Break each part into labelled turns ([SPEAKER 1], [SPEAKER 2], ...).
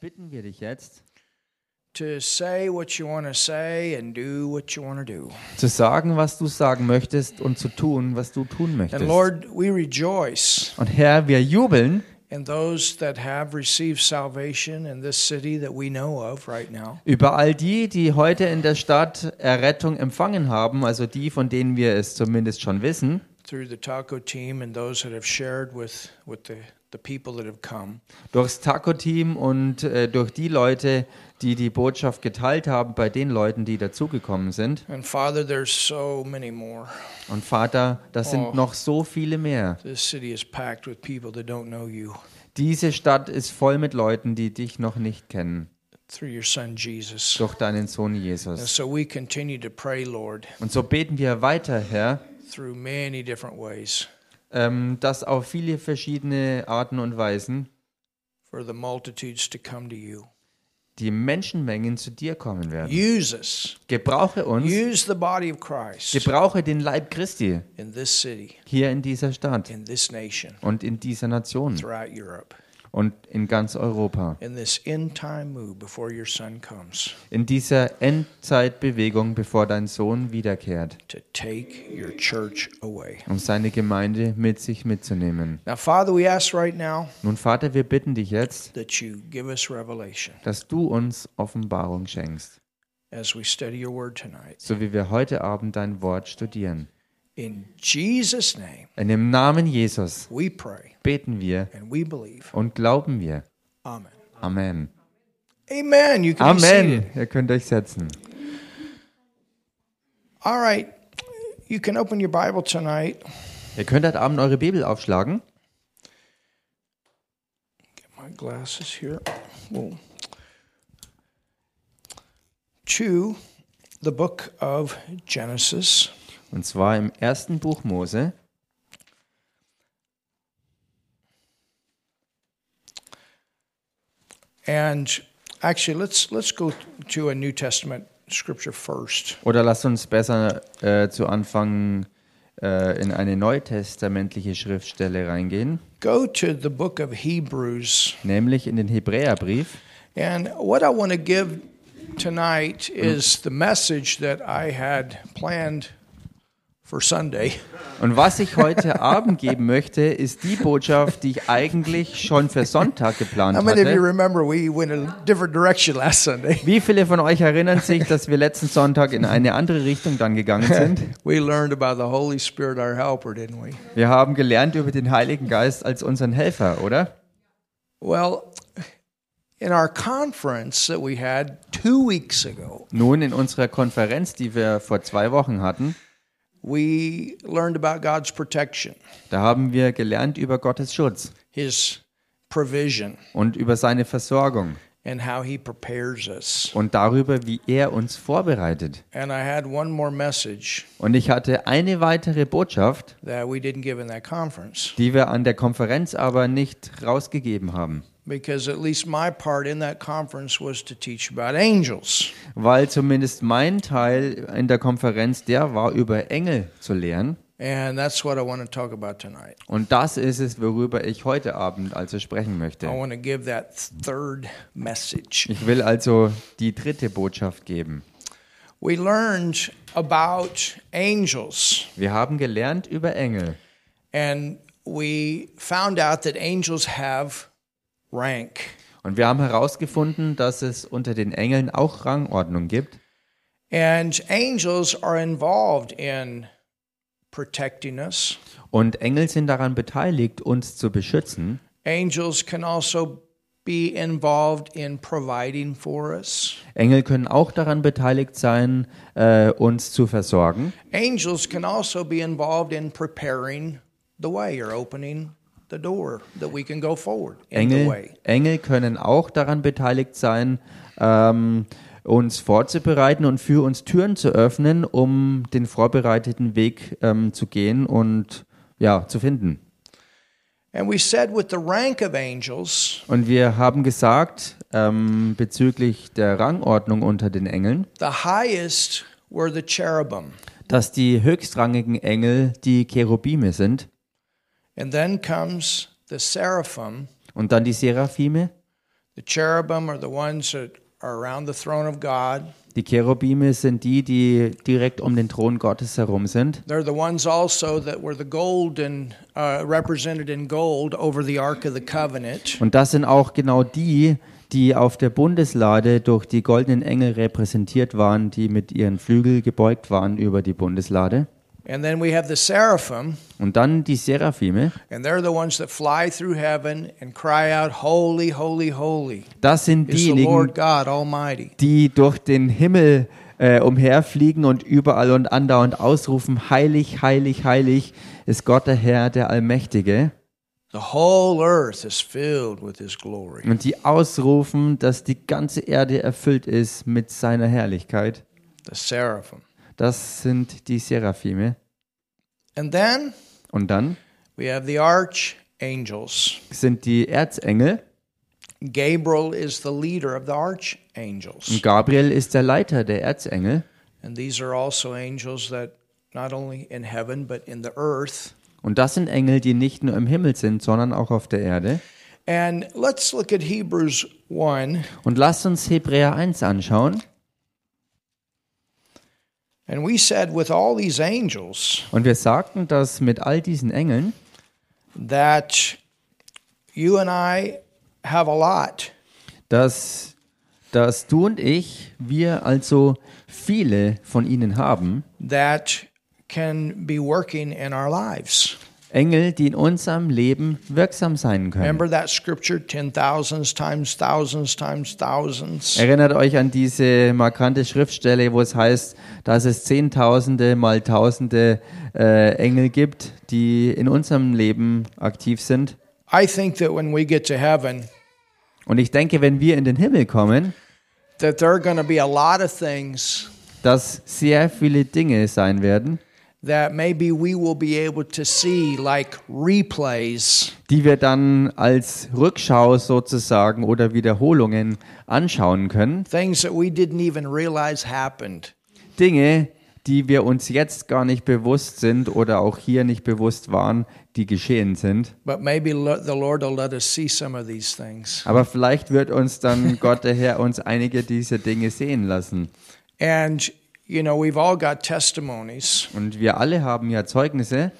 [SPEAKER 1] bitten wir dich jetzt,
[SPEAKER 2] to say what you want to say and do what you want to do.
[SPEAKER 1] zu sagen, was du sagen möchtest und zu tun, was du tun möchtest.
[SPEAKER 2] And Lord, we rejoice
[SPEAKER 1] Und Herr, wir jubeln
[SPEAKER 2] in those that have received salvation in this city that we know of right now.
[SPEAKER 1] über all die, die heute in der Stadt Errettung empfangen haben, also die, von denen wir es zumindest schon wissen,
[SPEAKER 2] through the taco team and those that have shared with with the
[SPEAKER 1] durchs Taco-Team und äh, durch die Leute, die die Botschaft geteilt haben, bei den Leuten, die dazugekommen sind.
[SPEAKER 2] And Father, there's so many more.
[SPEAKER 1] Und Vater, das sind
[SPEAKER 2] Oh.
[SPEAKER 1] noch so viele mehr.
[SPEAKER 2] This city is packed with people that don't know you
[SPEAKER 1] Diese Stadt ist voll mit Leuten, die dich noch nicht kennen,
[SPEAKER 2] through your son Jesus.
[SPEAKER 1] durch deinen Sohn
[SPEAKER 2] And
[SPEAKER 1] Jesus.
[SPEAKER 2] so we continue to pray, Lord,
[SPEAKER 1] Und so beten wir weiter, Herr,
[SPEAKER 2] through many different ways
[SPEAKER 1] ähm, dass auf viele verschiedene Arten und Weisen
[SPEAKER 2] for the multitudes to come to you.
[SPEAKER 1] die Menschenmengen zu dir kommen werden.
[SPEAKER 2] Use us.
[SPEAKER 1] Gebrauche uns,
[SPEAKER 2] Use the body of Christ
[SPEAKER 1] gebrauche den Leib Christi
[SPEAKER 2] in this city,
[SPEAKER 1] hier in dieser Stadt
[SPEAKER 2] in this nation,
[SPEAKER 1] und in dieser Nation
[SPEAKER 2] throughout Europe,
[SPEAKER 1] und in ganz Europa.
[SPEAKER 2] in this end time move before your son comes
[SPEAKER 1] In dieser Endzeitbewegung, bevor dein Sohn wiederkehrt,
[SPEAKER 2] to take your church away.
[SPEAKER 1] um seine Gemeinde mit sich mitzunehmen. Nun, Vater, wir bitten dich jetzt, dass du uns Offenbarung schenkst, so wie wir heute Abend dein Wort studieren.
[SPEAKER 2] In Jesus' name,
[SPEAKER 1] In dem Namen Jesus
[SPEAKER 2] we pray
[SPEAKER 1] beten wir
[SPEAKER 2] and we believe.
[SPEAKER 1] und glauben wir.
[SPEAKER 2] Amen.
[SPEAKER 1] Amen.
[SPEAKER 2] Amen. You can
[SPEAKER 1] Amen. Ihr könnt euch setzen.
[SPEAKER 2] All right. You can open your Bible tonight.
[SPEAKER 1] Ihr könnt heute Abend eure Bibel aufschlagen.
[SPEAKER 2] Get my glasses here. Whoa. To the book of Genesis.
[SPEAKER 1] Und zwar im ersten Buch Mose.
[SPEAKER 2] And actually let's let's go to a New Testament scripture first.
[SPEAKER 1] Oder lasst uns besser äh, zu Anfang äh, in eine neutestamentliche Schriftstelle reingehen,
[SPEAKER 2] Go to the book of Hebrews.
[SPEAKER 1] nämlich in den Hebräerbrief.
[SPEAKER 2] And what I want to give tonight is the message that I had planned for Sunday.
[SPEAKER 1] Und was ich heute Abend geben möchte, ist die Botschaft, die ich eigentlich schon für Sonntag geplant
[SPEAKER 2] How many of you
[SPEAKER 1] hatte.
[SPEAKER 2] remember we went a different direction last Sunday?
[SPEAKER 1] Wie viele von euch erinnern sich, dass wir letzten Sonntag in eine andere Richtung dann gegangen sind?
[SPEAKER 2] We learned about the Holy Spirit, our helper, didn't we?
[SPEAKER 1] Wir haben gelernt über den Heiligen Geist als unseren Helfer, oder?
[SPEAKER 2] Well, in our conference that we had two weeks ago,
[SPEAKER 1] Nun, in unserer Konferenz, die wir vor zwei Wochen hatten,
[SPEAKER 2] we learned about God's protection,
[SPEAKER 1] da haben wir gelernt über Gottes Schutz
[SPEAKER 2] His provision,
[SPEAKER 1] und über seine Versorgung
[SPEAKER 2] and how He prepares us.
[SPEAKER 1] und darüber, wie er uns vorbereitet.
[SPEAKER 2] And I had one more message
[SPEAKER 1] Und ich hatte eine weitere Botschaft,
[SPEAKER 2] that we didn't give in that conference
[SPEAKER 1] die wir an der Konferenz aber nicht rausgegeben haben.
[SPEAKER 2] Because at least my part in that conference was to teach about angels.
[SPEAKER 1] Weil zumindest mein Teil in der Konferenz, der war über Engel zu lehren.
[SPEAKER 2] And that's what I want to talk about tonight.
[SPEAKER 1] Und das ist es, worüber ich heute Abend also sprechen
[SPEAKER 2] I
[SPEAKER 1] möchte.
[SPEAKER 2] want to give that third message.
[SPEAKER 1] Ich will also die dritte Botschaft geben.
[SPEAKER 2] We learned about angels,
[SPEAKER 1] Wir haben gelernt über Engel
[SPEAKER 2] and we found out that angels have rank.
[SPEAKER 1] und wir haben herausgefunden, dass es unter den Engeln auch Rangordnung gibt.
[SPEAKER 2] And angels are involved in protecting us.
[SPEAKER 1] Und Engel sind daran beteiligt, uns zu beschützen.
[SPEAKER 2] Angels can also be involved in providing for us.
[SPEAKER 1] Engel können auch daran beteiligt sein, äh, uns zu versorgen.
[SPEAKER 2] Angels can also be involved in preparing the way or opening the door that we can go forward in the
[SPEAKER 1] Engel. Engel können auch daran beteiligt sein, ähm, uns vorzubereiten und für uns Türen zu öffnen, um den vorbereiteten Weg ähm, zu gehen und ja, zu finden.
[SPEAKER 2] And we said with the rank of angels,
[SPEAKER 1] Und wir haben gesagt, ähm, bezüglich der Rangordnung unter den Engeln,
[SPEAKER 2] the highest were the cherubim.
[SPEAKER 1] dass die höchstrangigen Engel die Cherubime sind
[SPEAKER 2] And then comes the seraphim.
[SPEAKER 1] und dann die Seraphime.
[SPEAKER 2] The cherubim are the ones that are around the throne of God.
[SPEAKER 1] Die Cherubime sind die, die direkt um den Thron Gottes herum sind.
[SPEAKER 2] They're the ones also that were the golden, uh, represented in gold over the Ark of the Covenant.
[SPEAKER 1] Und das sind auch genau die, die auf der Bundeslade durch die goldenen Engel repräsentiert waren, die mit ihren Flügel gebeugt waren über die Bundeslade.
[SPEAKER 2] And then we have the seraphim,
[SPEAKER 1] Und dann die Seraphime.
[SPEAKER 2] and they're the ones that fly through heaven and cry out, Holy, holy, holy
[SPEAKER 1] Das sind diejenigen,
[SPEAKER 2] Lord God Almighty.
[SPEAKER 1] die durch den Himmel äh, umherfliegen und überall und andauernd ausrufen, heilig, heilig, heilig ist Gott der Herr, der Allmächtige.
[SPEAKER 2] The whole earth is filled with His glory.
[SPEAKER 1] Und die ausrufen, dass die ganze Erde erfüllt ist mit seiner Herrlichkeit.
[SPEAKER 2] The seraphim.
[SPEAKER 1] Das sind die Seraphime.
[SPEAKER 2] And then
[SPEAKER 1] Und dann
[SPEAKER 2] we have the archangels.
[SPEAKER 1] sind die Erzengel.
[SPEAKER 2] Gabriel is the leader of the
[SPEAKER 1] Und
[SPEAKER 2] archangels.
[SPEAKER 1] Gabriel ist der Leiter der Erzengel.
[SPEAKER 2] And these are also angels that not only in heaven but in the earth.
[SPEAKER 1] Und das sind Engel, die nicht nur im Himmel sind, sondern auch auf der Erde.
[SPEAKER 2] And let's look at Hebrews 1.
[SPEAKER 1] Und lasst uns Hebräer 1 anschauen.
[SPEAKER 2] And we said with all these angels
[SPEAKER 1] Und wir sagten, dass mit all diesen Engeln,
[SPEAKER 2] that you and I have a lot.
[SPEAKER 1] dass, dass du und ich, wir also viele von ihnen haben.
[SPEAKER 2] that can be working in our lives.
[SPEAKER 1] Engel, die in unserem Leben wirksam sein können.
[SPEAKER 2] Remember that scripture, ten thousands times thousands times thousands?
[SPEAKER 1] Erinnert euch an diese markante Schriftstelle, wo es heißt, dass es Zehntausende mal Tausende äh, Engel gibt, die in unserem Leben aktiv sind.
[SPEAKER 2] I think that when we get to heaven,
[SPEAKER 1] Und ich denke, wenn wir in den Himmel kommen,
[SPEAKER 2] that there are going to be a lot of things
[SPEAKER 1] dass sehr viele Dinge sein werden,
[SPEAKER 2] that maybe we will be able to see like replays
[SPEAKER 1] die wir dann als Rückschau sozusagen oder Wiederholungen anschauen können.
[SPEAKER 2] things that we didn't even realize happened.
[SPEAKER 1] Dinge, die wir uns jetzt gar nicht bewusst sind oder auch hier nicht bewusst waren, die geschehen sind.
[SPEAKER 2] But maybe lo- the Lord will let us see some of these things.
[SPEAKER 1] Aber vielleicht wird uns dann Gott der Herr uns einige dieser Dinge sehen lassen.
[SPEAKER 2] And, you know, we've all got testimonies
[SPEAKER 1] Und wir alle haben ja Zeugnisse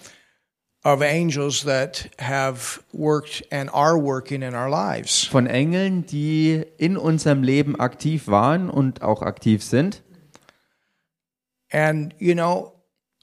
[SPEAKER 2] of angels that have worked and are working in our lives.
[SPEAKER 1] von Engeln, die in unserem Leben aktiv waren und auch aktiv sind.
[SPEAKER 2] And, you know,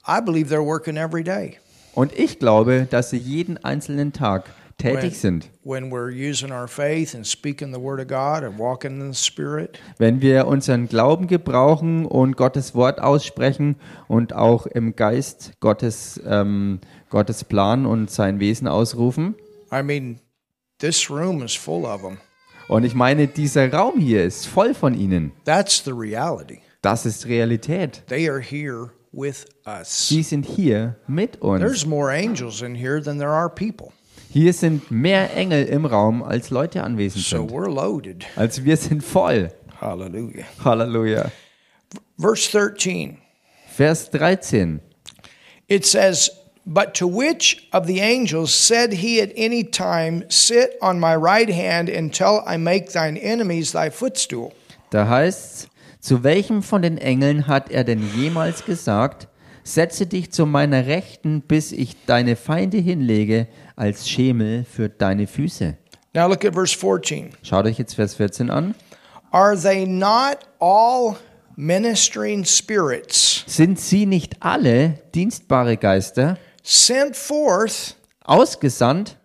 [SPEAKER 2] I believe they're working every day
[SPEAKER 1] Und ich glaube, dass sie jeden einzelnen Tag tätig
[SPEAKER 2] When-
[SPEAKER 1] sind.
[SPEAKER 2] when we're using our faith and speaking the word of God and walking in the Spirit.
[SPEAKER 1] Wenn wir unseren Glauben gebrauchen und Gottes Wort aussprechen und auch im Geist Gottes, ähm, Gottes Plan und sein Wesen ausrufen.
[SPEAKER 2] I mean, this room is full of them.
[SPEAKER 1] Und ich meine, dieser Raum hier ist voll von ihnen.
[SPEAKER 2] That's the reality.
[SPEAKER 1] Das ist Realität.
[SPEAKER 2] They are here with us.
[SPEAKER 1] Sie sind hier mit uns.
[SPEAKER 2] There's more angels in here than there are people.
[SPEAKER 1] Hier sind mehr Engel im Raum, als Leute anwesend
[SPEAKER 2] So
[SPEAKER 1] sind.
[SPEAKER 2] we're loaded.
[SPEAKER 1] Also wir sind voll.
[SPEAKER 2] Hallelujah.
[SPEAKER 1] Halleluja.
[SPEAKER 2] Verse 13.
[SPEAKER 1] Vers 13.
[SPEAKER 2] It says, But to which of the angels said he at any time, Sit on my right hand until I make thine enemies thy footstool?
[SPEAKER 1] Da heißt's, zu welchem von den Engeln hat er denn jemals gesagt, setze dich zu meiner Rechten, bis ich deine Feinde hinlege, als Schemel für deine Füße.
[SPEAKER 2] Now look at verse 14.
[SPEAKER 1] Schaut euch jetzt Vers 14 an.
[SPEAKER 2] Are they not all ministering spirits
[SPEAKER 1] Sind sie nicht alle dienstbare Geister,
[SPEAKER 2] sent forth?
[SPEAKER 1] ausgesandt,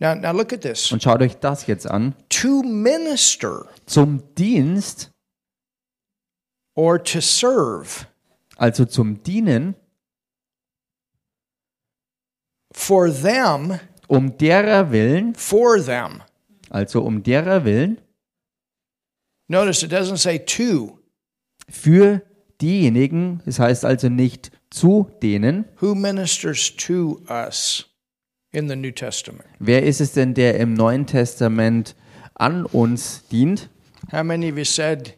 [SPEAKER 2] Now, now look at this
[SPEAKER 1] und schaut euch das jetzt an,
[SPEAKER 2] to minister
[SPEAKER 1] zum Dienst,
[SPEAKER 2] or to serve
[SPEAKER 1] also zum Dienen,
[SPEAKER 2] for them,
[SPEAKER 1] um derer Willen,
[SPEAKER 2] for them.
[SPEAKER 1] also um derer Willen,
[SPEAKER 2] Notice it doesn't say to.
[SPEAKER 1] für diejenigen, es heißt also nicht zu denen,
[SPEAKER 2] Who ministers to us in the New Testament?
[SPEAKER 1] Wer ist es denn, der im Neuen Testament an uns dient?
[SPEAKER 2] How many of you said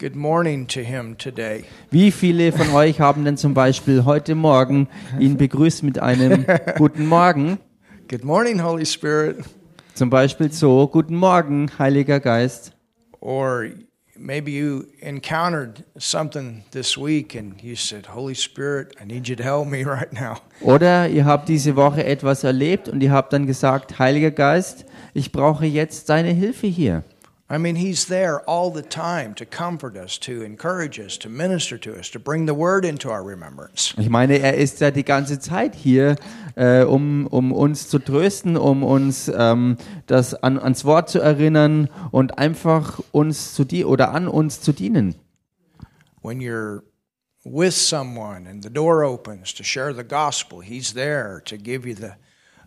[SPEAKER 2] good morning to him today?
[SPEAKER 1] Wie viele von euch haben denn zum Beispiel heute Morgen ihn begrüßt mit einem Guten Morgen?
[SPEAKER 2] Good morning, Holy Spirit.
[SPEAKER 1] Zum Beispiel so, guten Morgen, Heiliger Geist.
[SPEAKER 2] Or maybe you encountered something this week and you said, Holy Spirit, I need you to help me right now.
[SPEAKER 1] Oder ihr habt diese Woche etwas erlebt und ihr habt dann gesagt, Heiliger Geist, ich brauche jetzt deine Hilfe hier.
[SPEAKER 2] I mean, He's there all the time to comfort us, to encourage us, to minister to us, to bring the word into our remembrance.
[SPEAKER 1] Ich meine, er ist ja die ganze Zeit hier, äh, um, um uns zu trösten, um uns ähm, das an, ans Wort zu erinnern und einfach uns zu die oder an uns zu dienen.
[SPEAKER 2] When you're with someone and the door opens to share the gospel, He's there to give you the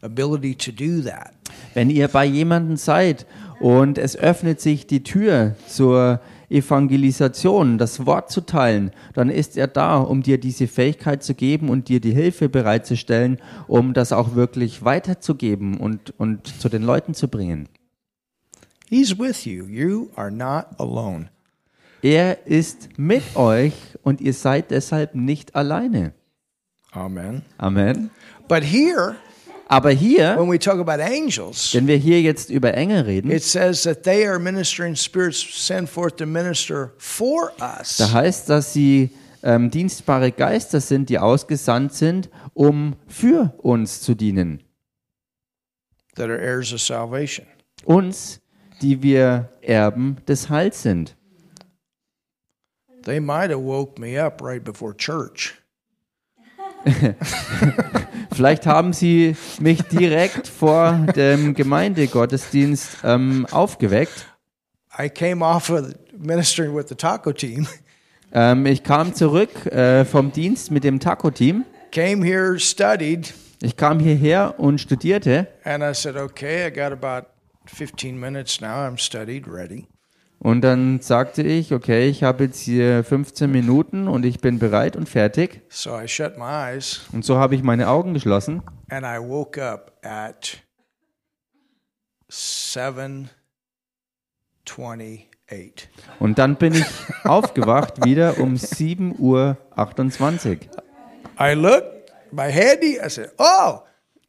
[SPEAKER 2] ability to do that.
[SPEAKER 1] Wenn ihr bei jemandem seid und es öffnet sich die Tür zur Evangelisation, das Wort zu teilen, dann ist er da, um dir diese Fähigkeit zu geben und dir die Hilfe bereitzustellen, um das auch wirklich weiterzugeben und, und zu den Leuten zu bringen.
[SPEAKER 2] He's with you. You are not alone.
[SPEAKER 1] Er ist mit euch und ihr seid deshalb nicht alleine.
[SPEAKER 2] Amen.
[SPEAKER 1] Amen.
[SPEAKER 2] But here,
[SPEAKER 1] Aber hier,
[SPEAKER 2] when we talk about angels,
[SPEAKER 1] wenn wir hier jetzt über Engel reden,
[SPEAKER 2] it says that they are ministering spirits sent forth to minister for us.
[SPEAKER 1] da heißt, dass sie ähm, dienstbare Geister sind, die ausgesandt sind, um für uns zu dienen.
[SPEAKER 2] that are heirs of salvation.
[SPEAKER 1] Uns, die wir Erben des Heils sind.
[SPEAKER 2] They might have woke me up right before church.
[SPEAKER 1] Vielleicht haben sie mich direkt vor dem Gemeindegottesdienst ähm, aufgeweckt.
[SPEAKER 2] I came off of ministering with the taco team,
[SPEAKER 1] Ähm, ich kam zurück äh, vom Dienst mit dem Taco-Team.
[SPEAKER 2] came here, studied,
[SPEAKER 1] Ich kam hierher und studierte.
[SPEAKER 2] and I said, okay, I got about 15 minutes now. I'm studied, ready.
[SPEAKER 1] Und dann sagte ich, okay, ich habe jetzt hier 15 Minuten und ich bin bereit und fertig.
[SPEAKER 2] So I shut my eyes
[SPEAKER 1] Und so habe ich meine Augen geschlossen.
[SPEAKER 2] and I woke up at 7:28.
[SPEAKER 1] Und dann bin ich aufgewacht wieder um 7.28 Uhr.
[SPEAKER 2] I looked my handy. I said, "Oh,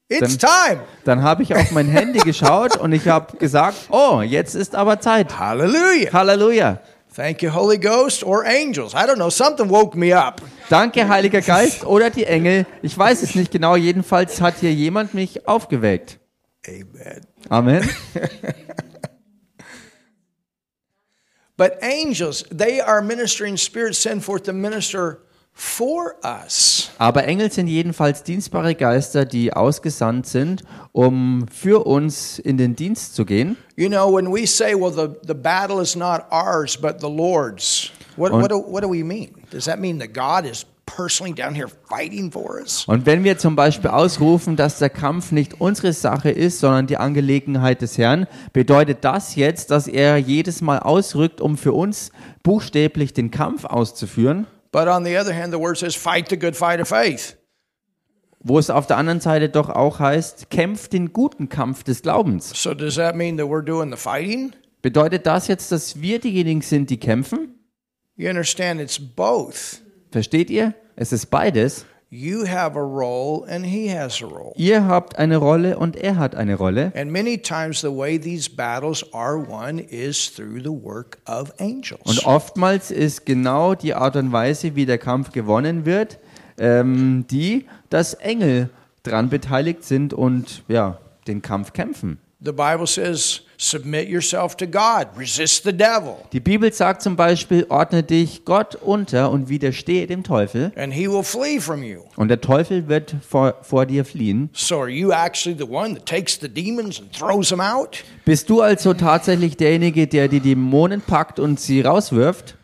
[SPEAKER 2] it's time!"
[SPEAKER 1] Dann habe ich auf mein Handy geschaut und ich habe gesagt, oh, jetzt ist aber Zeit.
[SPEAKER 2] Hallelujah!
[SPEAKER 1] Halleluja.
[SPEAKER 2] Thank you, Holy Ghost or angels. I don't know. Something woke me up.
[SPEAKER 1] Danke, Heiliger Geist oder die Engel. Ich weiß es nicht genau. Jedenfalls hat hier jemand mich aufgeweckt.
[SPEAKER 2] Amen.
[SPEAKER 1] Amen.
[SPEAKER 2] But angels, they are ministering spirits sent forth to minister.
[SPEAKER 1] Aber Engel sind jedenfalls dienstbare Geister, die ausgesandt sind, um für uns in den Dienst zu gehen.
[SPEAKER 2] You know, when we say, well, the, the battle is not ours, but the Lord's, what, what, do, what do we mean? Does that mean that God is personally down here fighting for us?
[SPEAKER 1] Und wenn wir zum Beispiel ausrufen, dass der Kampf nicht unsere Sache ist, sondern die Angelegenheit des Herrn, bedeutet das jetzt, dass er jedes Mal ausrückt, um für uns buchstäblich den Kampf auszuführen?
[SPEAKER 2] But on the other hand, the word says, fight the good fight of faith.
[SPEAKER 1] Wo es auf der anderen Seite doch auch heißt, kämpft den guten Kampf des Glaubens.
[SPEAKER 2] So does that mean that we're doing the fighting?
[SPEAKER 1] Bedeutet das jetzt, dass wir diejenigen sind, die kämpfen?
[SPEAKER 2] You understand, it's both.
[SPEAKER 1] Versteht ihr? Es ist beides.
[SPEAKER 2] You have a role and he has a role.
[SPEAKER 1] Ihr habt eine Rolle und er hat eine Rolle.
[SPEAKER 2] And many times the way these battles are won is through the work of angels.
[SPEAKER 1] Und oftmals ist genau die Art und Weise, wie der Kampf gewonnen wird, ähm, die, dass Engel dran beteiligt sind und ja, den Kampf kämpfen.
[SPEAKER 2] The Bible says, submit yourself to God, resist the devil,
[SPEAKER 1] Die Bibel sagt zum Beispiel, ordne dich Gott unter und widerstehe dem Teufel
[SPEAKER 2] and he will flee from you.
[SPEAKER 1] und der Teufel wird vor, vor dir fliehen.
[SPEAKER 2] So are you actually the one that takes the demons and throws them out?
[SPEAKER 1] Bist du also tatsächlich derjenige, der die Dämonen packt und sie rauswirft?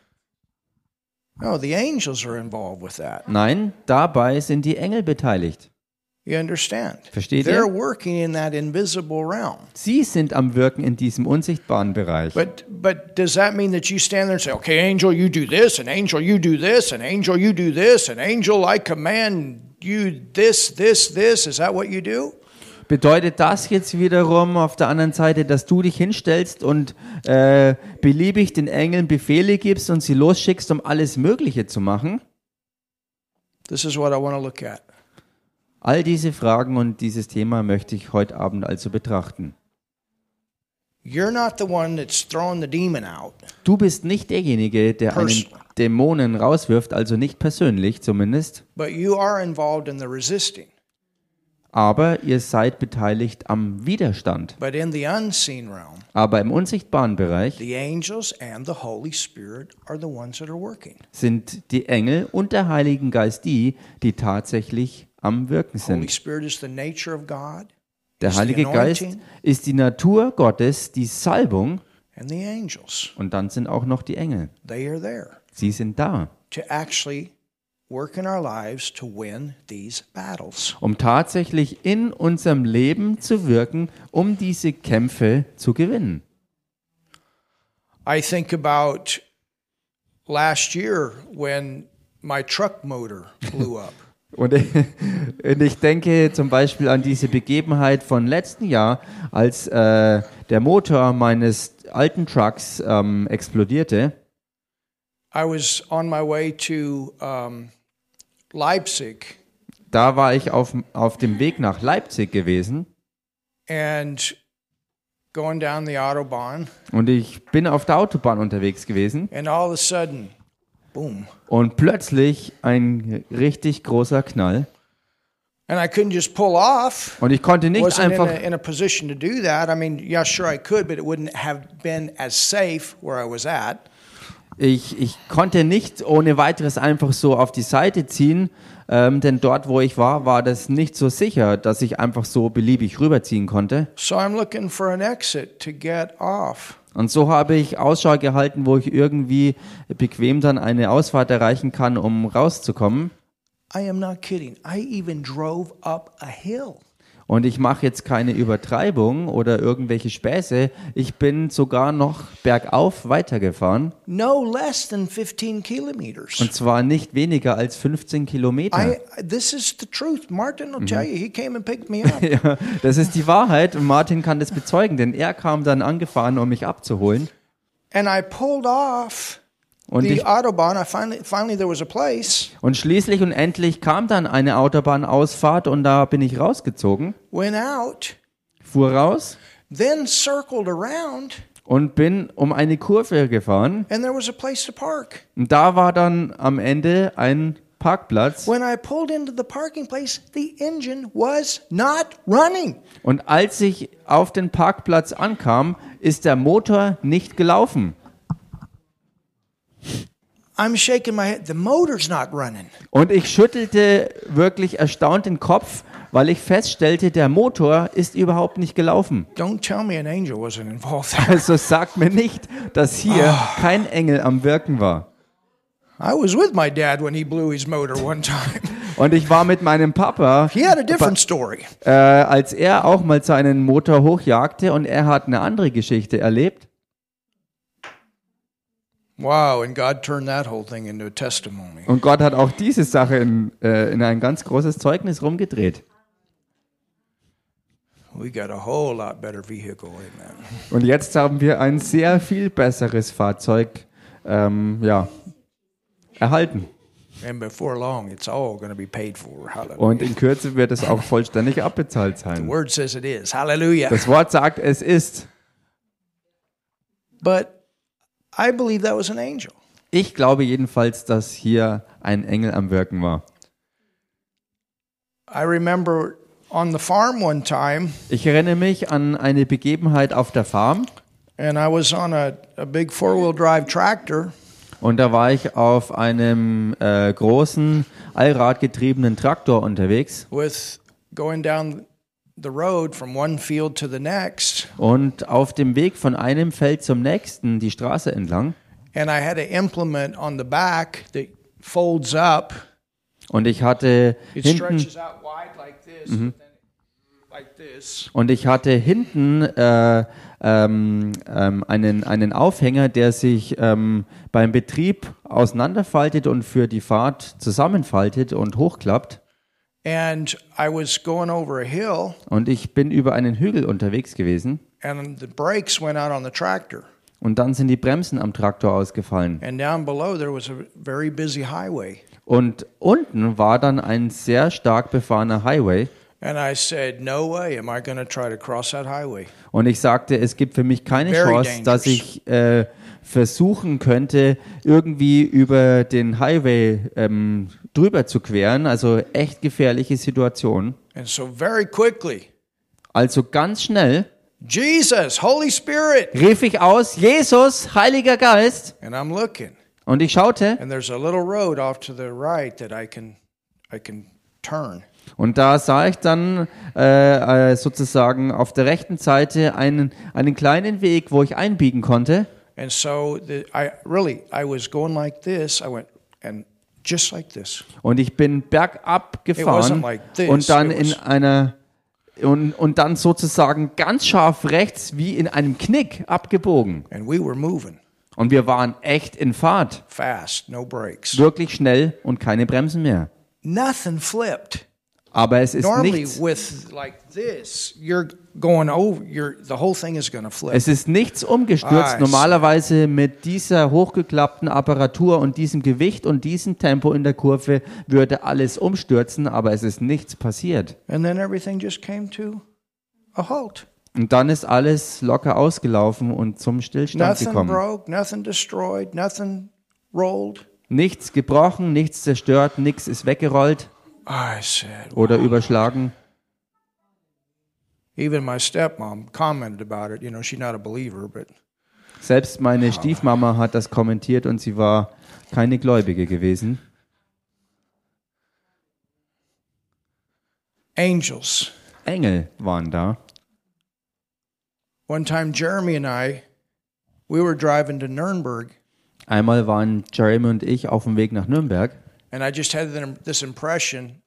[SPEAKER 2] No, the angels are involved with that.
[SPEAKER 1] Nein, dabei sind die Engel beteiligt.
[SPEAKER 2] You understand?
[SPEAKER 1] Versteht
[SPEAKER 2] They're
[SPEAKER 1] ihr?
[SPEAKER 2] working in that invisible realm.
[SPEAKER 1] Sie sind am Wirken in diesem unsichtbaren Bereich.
[SPEAKER 2] But but does that mean that you stand there and say, "Okay, angel, you do this, and angel, you do this, and angel, you do this, and angel, I command you this, this, this"? Is that what you do?
[SPEAKER 1] Bedeutet das jetzt wiederum auf der anderen Seite, dass du dich hinstellst und äh, beliebig den Engeln Befehle gibst und sie losschickst, um alles Mögliche zu machen?
[SPEAKER 2] This is what I want to look at.
[SPEAKER 1] All diese Fragen und dieses Thema möchte ich heute Abend also betrachten.
[SPEAKER 2] You're not the one that's throwing the demon out.
[SPEAKER 1] Du bist nicht derjenige, der einen. Dämonen rauswirft, also nicht persönlich zumindest,
[SPEAKER 2] But you are involved in the resisting.
[SPEAKER 1] aber ihr seid beteiligt am Widerstand.
[SPEAKER 2] But in the unseen realm,
[SPEAKER 1] Aber im unsichtbaren Bereich sind die Engel und der Heilige Geist die, die tatsächlich am Wirken sind. Der Heilige Geist ist die Natur Gottes, die Salbung und dann sind auch noch die Engel.
[SPEAKER 2] They are there
[SPEAKER 1] Sie sind da,
[SPEAKER 2] to actually work in our lives to win these battles.
[SPEAKER 1] um tatsächlich in unserem Leben zu wirken, um diese Kämpfe zu gewinnen.
[SPEAKER 2] I think about last year when my truck motor blew up.
[SPEAKER 1] Und ich, und ich denke zum Beispiel an diese Begebenheit von letzten Jahr, als äh, der Motor meines alten Trucks ähm, explodierte.
[SPEAKER 2] I was on my way to um, Leipzig,
[SPEAKER 1] Da war ich auf, auf dem Weg nach Leipzig gewesen.
[SPEAKER 2] And going down the Autobahn,
[SPEAKER 1] und ich bin auf der Autobahn unterwegs gewesen.
[SPEAKER 2] And all of a sudden, boom.
[SPEAKER 1] und plötzlich ein richtig großer Knall.
[SPEAKER 2] And I couldn't just pull off.
[SPEAKER 1] Und ich konnte nicht
[SPEAKER 2] Wasn't in
[SPEAKER 1] einfach
[SPEAKER 2] a, in a position to do that. I mean, yeah, sure I could, but it wouldn't have been as safe where I was at.
[SPEAKER 1] Ich, ich konnte nicht ohne weiteres einfach so auf die Seite ziehen, ähm, denn dort, wo ich war, war das nicht so sicher, dass ich einfach so beliebig rüberziehen konnte.
[SPEAKER 2] So I'm looking for an exit to get off.
[SPEAKER 1] Und so habe ich Ausschau gehalten, wo ich irgendwie bequem dann eine Ausfahrt erreichen kann, um rauszukommen.
[SPEAKER 2] I am not kidding. I even drove up a hill.
[SPEAKER 1] Und ich mache jetzt keine Übertreibung oder irgendwelche Späße. Ich bin sogar noch bergauf weitergefahren.
[SPEAKER 2] No less than 15 kilometers.
[SPEAKER 1] Und zwar nicht weniger als 15 Kilometer.
[SPEAKER 2] I this is the truth. Martin will tell you. He came and picked me up.
[SPEAKER 1] Ja, das ist die Wahrheit und Martin kann das bezeugen, denn er kam dann angefahren, um mich abzuholen.
[SPEAKER 2] and I pulled off
[SPEAKER 1] Und, ich,
[SPEAKER 2] autobahn. I finally finally there was a place.
[SPEAKER 1] und schließlich und endlich kam dann eine Autobahnausfahrt und da bin ich rausgezogen,
[SPEAKER 2] Went out,
[SPEAKER 1] fuhr raus
[SPEAKER 2] then circled around,
[SPEAKER 1] und bin um eine Kurve gefahren.
[SPEAKER 2] and there was a place to park.
[SPEAKER 1] Und da war dann am Ende ein Parkplatz.
[SPEAKER 2] When I pulled into the parking place, the engine was not running.
[SPEAKER 1] Und als ich auf den Parkplatz ankam, ist der Motor nicht gelaufen.
[SPEAKER 2] I'm shaking my head. The motor's not running.
[SPEAKER 1] Und ich schüttelte wirklich erstaunt den Kopf, weil ich feststellte, der Motor ist überhaupt nicht gelaufen.
[SPEAKER 2] Don't tell me an angel wasn't involved.
[SPEAKER 1] Also sagt mir nicht, dass hier kein Engel am Wirken war.
[SPEAKER 2] I was with my dad when he blew his motor one time.
[SPEAKER 1] Und ich war mit meinem Papa,
[SPEAKER 2] He had a different story.
[SPEAKER 1] äh, als er auch mal seinen Motor hochjagte und er hat eine andere Geschichte erlebt.
[SPEAKER 2] Wow, and God turned that whole thing into a testimony.
[SPEAKER 1] Und Gott hat auch diese Sache in, äh, in ein ganz großes Zeugnis rumgedreht.
[SPEAKER 2] We got a whole lot better vehicle, amen.
[SPEAKER 1] Und jetzt haben wir ein sehr viel besseres Fahrzeug ähm, ja, erhalten.
[SPEAKER 2] And before long, it's all going to be paid for. Hallelujah.
[SPEAKER 1] Und in Kürze wird es auch vollständig abbezahlt
[SPEAKER 2] The
[SPEAKER 1] sein.
[SPEAKER 2] word says it is. Hallelujah.
[SPEAKER 1] Das Wort sagt, es ist.
[SPEAKER 2] But I believe that was an angel.
[SPEAKER 1] Ich glaube jedenfalls, dass hier ein Engel am Wirken war.
[SPEAKER 2] I remember on the farm one time,
[SPEAKER 1] Ich erinnere mich an eine Begebenheit auf der Farm
[SPEAKER 2] and I was on a, a big four wheel drive tractor,
[SPEAKER 1] und da war ich auf einem äh, großen allradgetriebenen Traktor unterwegs
[SPEAKER 2] with going down
[SPEAKER 1] und auf dem Weg von einem Feld zum nächsten die Straße entlang
[SPEAKER 2] and I had an implement on the back that folds up.
[SPEAKER 1] und ich hatte
[SPEAKER 2] It
[SPEAKER 1] hinten
[SPEAKER 2] stretches out wide like this, but then like this.
[SPEAKER 1] und ich hatte hinten äh, ähm, ähm, einen, einen Aufhänger, der sich ähm, beim Betrieb auseinanderfaltet und für die Fahrt zusammenfaltet und hochklappt. Und ich bin über einen Hügel unterwegs gewesen
[SPEAKER 2] and the brakes went out on the tractor.
[SPEAKER 1] und dann sind die Bremsen am Traktor ausgefallen.
[SPEAKER 2] And down below, there was a very busy highway.
[SPEAKER 1] Und unten war dann ein sehr stark befahrener Highway
[SPEAKER 2] And I said, No way am I going to try to cross that highway.
[SPEAKER 1] Und ich sagte, es gibt für mich keine Chance, dass ich äh, versuchen könnte, irgendwie über den Highway ähm, drüber zu queren. Also echt gefährliche Situation.
[SPEAKER 2] And so, very quickly,
[SPEAKER 1] Also ganz schnell
[SPEAKER 2] Jesus, Holy Spirit.
[SPEAKER 1] rief ich aus, Jesus, Heiliger Geist.
[SPEAKER 2] And I'm looking.
[SPEAKER 1] Und ich schaute
[SPEAKER 2] And there's a little road off to the right that I can I can turn.
[SPEAKER 1] und da sah ich dann äh, äh, sozusagen auf der rechten Seite einen, einen kleinen Weg, wo ich einbiegen konnte.
[SPEAKER 2] And so the, I really I was going like this. I went and just like this.
[SPEAKER 1] Und ich bin bergab gefahren
[SPEAKER 2] like this,
[SPEAKER 1] und dann in einer und, und dann sozusagen ganz scharf rechts wie in einem Knick abgebogen.
[SPEAKER 2] And we were moving
[SPEAKER 1] Und wir waren echt in Fahrt.
[SPEAKER 2] fast, no brakes.
[SPEAKER 1] Wirklich schnell und keine Bremsen mehr.
[SPEAKER 2] Nothing flipped.
[SPEAKER 1] Aber es ist nichts, es ist nichts umgestürzt.
[SPEAKER 2] Ah.
[SPEAKER 1] Normalerweise mit dieser hochgeklappten Apparatur und diesem Gewicht und diesem Tempo in der Kurve würde alles umstürzen, aber es ist nichts passiert.
[SPEAKER 2] halt.
[SPEAKER 1] Und dann ist alles locker ausgelaufen und zum Stillstand gekommen. Nichts gebrochen, nichts zerstört, nichts ist weggerollt oder überschlagen.
[SPEAKER 2] even my stepmom commented about it. You know, she's not a believer, but
[SPEAKER 1] Selbst meine Stiefmama hat das kommentiert und sie war keine Gläubige gewesen.
[SPEAKER 2] angels.
[SPEAKER 1] Engel waren da.
[SPEAKER 2] One time, Jeremy and I, we were driving to Nuremberg,
[SPEAKER 1] Einmal waren Jeremy und ich auf dem Weg nach Nürnberg
[SPEAKER 2] and I just had this impression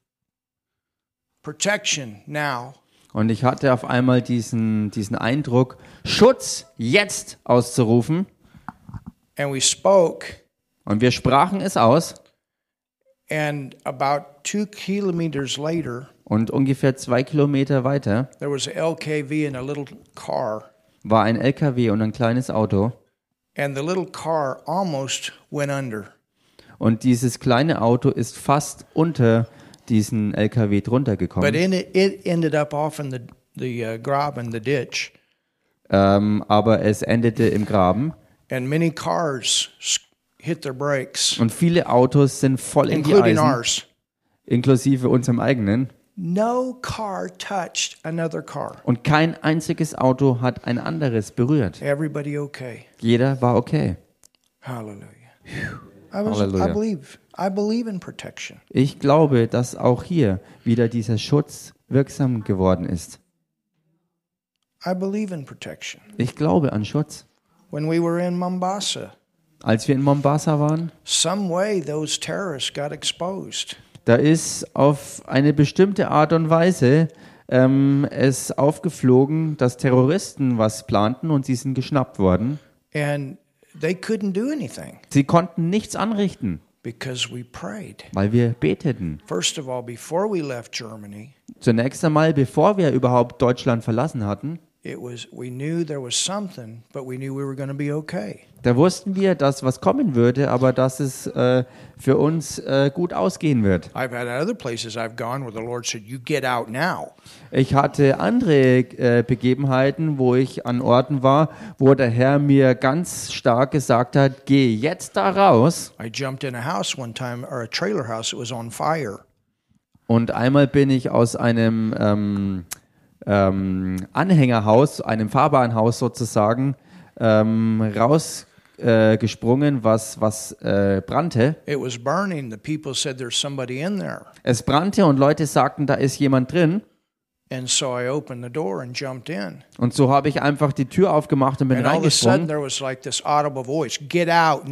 [SPEAKER 2] protection now.
[SPEAKER 1] und ich hatte auf einmal diesen, diesen Eindruck, Schutz jetzt auszurufen.
[SPEAKER 2] And we spoke,
[SPEAKER 1] Und wir sprachen es aus
[SPEAKER 2] and about two kilometers later,
[SPEAKER 1] und ungefähr zwei Kilometer weiter
[SPEAKER 2] there was a LKV in a little car,
[SPEAKER 1] war ein LKW und ein kleines Auto.
[SPEAKER 2] and the little car almost went under.
[SPEAKER 1] Und dieses kleine Auto ist fast unter diesen LKW drunter
[SPEAKER 2] But
[SPEAKER 1] gekommen.
[SPEAKER 2] in it, it ended up off in the the uh, grab in the ditch,
[SPEAKER 1] Ähm, aber es endete im Graben.
[SPEAKER 2] and many cars hit their brakes,
[SPEAKER 1] Und viele Autos sind voll in die Eisen,
[SPEAKER 2] ours.
[SPEAKER 1] inklusive unserem eigenen.
[SPEAKER 2] No car touched another car.
[SPEAKER 1] Und kein einziges Auto hat ein anderes berührt.
[SPEAKER 2] Everybody okay?
[SPEAKER 1] Jeder war okay.
[SPEAKER 2] Hallelujah. I was. I
[SPEAKER 1] Hallelujah.
[SPEAKER 2] believe. I believe in protection.
[SPEAKER 1] Ich glaube, dass auch hier wieder dieser Schutz wirksam geworden ist.
[SPEAKER 2] I believe in protection.
[SPEAKER 1] Ich glaube an Schutz.
[SPEAKER 2] When we were in Mombasa,
[SPEAKER 1] Als wir in Mombasa waren,
[SPEAKER 2] some way those terrorists got exposed.
[SPEAKER 1] da ist auf eine bestimmte Art und Weise ähm, es aufgeflogen, dass Terroristen was planten und sie sind geschnappt worden.
[SPEAKER 2] And they couldn't do anything
[SPEAKER 1] Sie konnten nichts anrichten,
[SPEAKER 2] because we prayed.
[SPEAKER 1] weil wir beteten.
[SPEAKER 2] First of all, before we left Germany,
[SPEAKER 1] Zunächst einmal, bevor wir überhaupt Deutschland verlassen hatten,
[SPEAKER 2] it was we knew there was something, but we knew we were going to be okay.
[SPEAKER 1] da wussten wir, dass was kommen würde, aber dass es äh, für uns äh, gut ausgehen wird.
[SPEAKER 2] I've had other places I've gone where the Lord said, "You get out now."
[SPEAKER 1] Ich hatte andere äh, Begebenheiten, wo ich an Orten war, wo der Herr mir ganz stark gesagt hat, geh jetzt da raus.
[SPEAKER 2] I jumped in a house one time, or a trailer house. It was on fire.
[SPEAKER 1] Und einmal bin ich aus einem ähm, ähm, Anhängerhaus, einem Fahrbahnhaus sozusagen, ähm, rausgesprungen, äh, was, was äh, brannte.
[SPEAKER 2] It was burning. The people said, "There's somebody in there."
[SPEAKER 1] Es brannte und Leute sagten, da ist jemand drin. Und so habe ich einfach die Tür aufgemacht und bin
[SPEAKER 2] And
[SPEAKER 1] reingesprungen.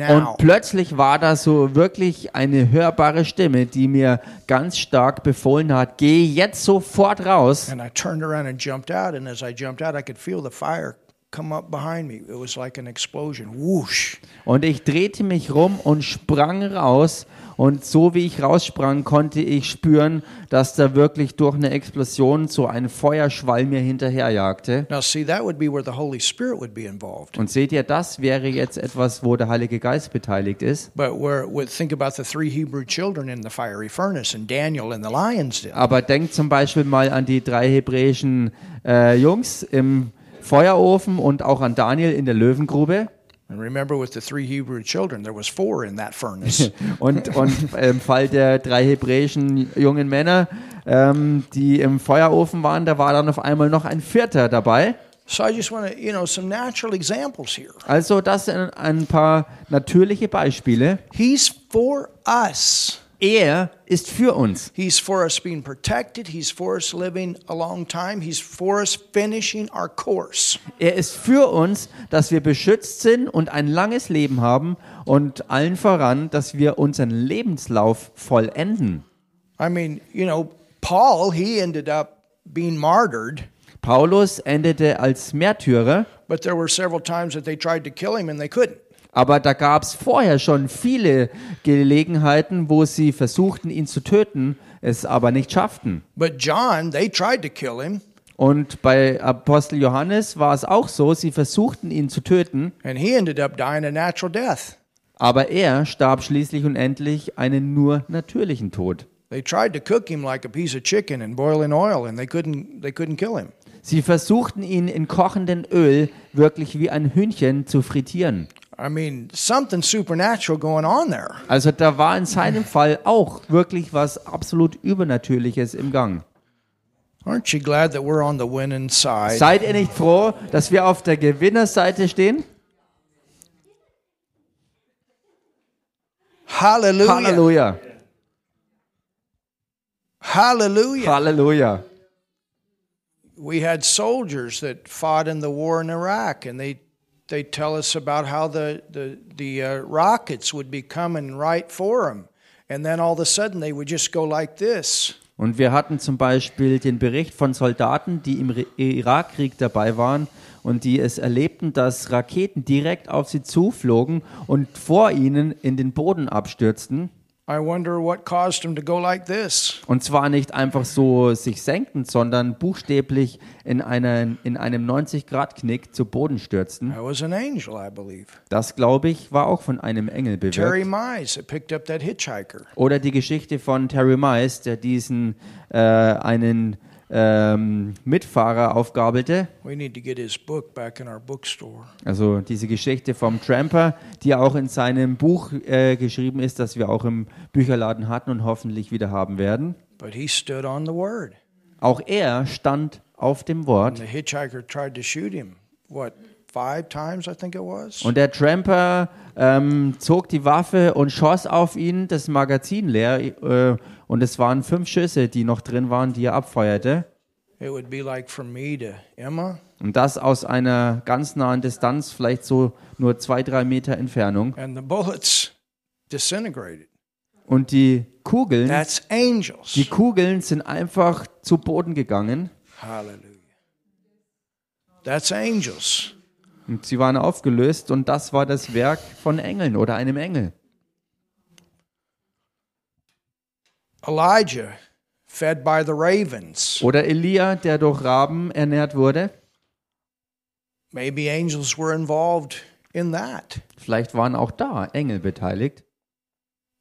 [SPEAKER 1] Und plötzlich war da so wirklich eine hörbare Stimme, die mir ganz stark befohlen hat, geh jetzt sofort raus.
[SPEAKER 2] And I turned around and jumped out. And as I jumped out, I could feel the fire come up behind me. It was like an explosion. Whoosh.
[SPEAKER 1] Und ich drehte mich rum und sprang raus Und so wie ich raussprang, konnte ich spüren, dass da wirklich durch eine Explosion so ein Feuerschwall mir hinterherjagte.
[SPEAKER 2] Now, see, that would be where the Holy Spirit would be involved.
[SPEAKER 1] Und seht ihr, das wäre jetzt etwas, wo der Heilige Geist beteiligt ist.
[SPEAKER 2] But where, would think about the three Hebrew children in the fiery furnace and Daniel in the lion's den.
[SPEAKER 1] Aber denkt zum Beispiel mal an die drei hebräischen äh, Jungs im Feuerofen und auch an Daniel in der Löwengrube.
[SPEAKER 2] And remember, with the three Hebrew children, there was four in that furnace.
[SPEAKER 1] Und, und im Fall der drei hebräischen jungen Männer, ähm, die im Feuerofen waren, da war dann auf einmal noch ein vierter dabei.
[SPEAKER 2] so I just want to, you know, some natural examples here.
[SPEAKER 1] Also das sind ein paar natürliche Beispiele.
[SPEAKER 2] He's for us.
[SPEAKER 1] Er ist für uns.
[SPEAKER 2] He's for us being protected. He's for us living a long time. He's for us finishing our course.
[SPEAKER 1] Er ist für uns, dass wir beschützt sind und ein langes Leben haben und allen voran, dass wir unseren Lebenslauf vollenden.
[SPEAKER 2] I mean, you know, Paul, he ended up being martyred,
[SPEAKER 1] Paulus endete als Märtyrer,
[SPEAKER 2] but there were several times that they tried to kill him and they couldn't.
[SPEAKER 1] Aber da gab es vorher schon viele Gelegenheiten, wo sie versuchten, ihn zu töten, es aber nicht schafften.
[SPEAKER 2] But John, they tried to kill him,
[SPEAKER 1] Und bei Apostel Johannes war es auch so, sie versuchten ihn zu töten,
[SPEAKER 2] and he ended up dying a natural death.
[SPEAKER 1] aber er starb schließlich und endlich einen nur natürlichen Tod.
[SPEAKER 2] They tried to cook him like a piece of chicken and boil in oil, and they couldn't. They couldn't kill him.
[SPEAKER 1] Sie versuchten ihn in kochendem Öl wirklich wie ein Hühnchen zu frittieren.
[SPEAKER 2] I mean, something supernatural going on there.
[SPEAKER 1] Also da war in seinem Fall auch wirklich was absolut Übernatürliches im Gang.
[SPEAKER 2] Aren't you glad that we're on the winning side?
[SPEAKER 1] Seid ihr nicht froh, dass wir auf der Gewinnerseite stehen?
[SPEAKER 2] Hallelujah.
[SPEAKER 1] Halleluja.
[SPEAKER 2] Hallelujah.
[SPEAKER 1] Halleluja.
[SPEAKER 2] we had soldiers that fought in the war in Iraq, and they they tell us about how the the the uh, rockets would be coming right for them, and then all of a sudden they would just go like this.
[SPEAKER 1] Und wir hatten zum Beispiel den Bericht von Soldaten, die im Re- Irakkrieg dabei waren und die es erlebten, dass Raketen direkt auf sie zuflogen und vor ihnen in den Boden abstürzten.
[SPEAKER 2] I wonder what caused them to go like this.
[SPEAKER 1] Und zwar nicht einfach so sich senkend, sondern buchstäblich in, einer, in einem 90-Grad-Knick zu Boden stürzten.
[SPEAKER 2] That was an angel, I believe.
[SPEAKER 1] Das, glaube ich, war auch von einem Engel
[SPEAKER 2] Terry
[SPEAKER 1] bewirkt.
[SPEAKER 2] Mize that picked up that hitchhiker.
[SPEAKER 1] Oder die Geschichte von Terry Mice, der diesen äh, einen ähm, Mitfahrer aufgabelte.
[SPEAKER 2] We need to get his book back in our bookstore.
[SPEAKER 1] Also diese Geschichte vom Tramper, die auch in seinem Buch äh, geschrieben ist, das wir auch im Bücherladen hatten und hoffentlich wieder haben werden.
[SPEAKER 2] But he stood on the word.
[SPEAKER 1] Auch er stand auf dem Wort.
[SPEAKER 2] And the hitchhiker tried to shoot him. What, five times, I think it was?
[SPEAKER 1] Und der Tramper ähm, zog die Waffe und schoss auf ihn, das Magazin leer. Äh, und es waren fünf Schüsse, die noch drin waren, die er abfeuerte.
[SPEAKER 2] It would be like from me to Emma.
[SPEAKER 1] Und das aus einer ganz nahen Distanz, vielleicht so nur zwei, drei Meter Entfernung.
[SPEAKER 2] and the bullets disintegrated.
[SPEAKER 1] Und die Kugeln, die Kugeln sind einfach zu Boden gegangen.
[SPEAKER 2] Hallelujah. That's angels.
[SPEAKER 1] Und sie waren aufgelöst und das war das Werk von Engeln oder einem Engel.
[SPEAKER 2] Elijah, fed by the ravens.
[SPEAKER 1] Oder Elia, der durch Raben ernährt wurde.
[SPEAKER 2] Maybe angels were involved in that,
[SPEAKER 1] Vielleicht waren auch da Engel beteiligt,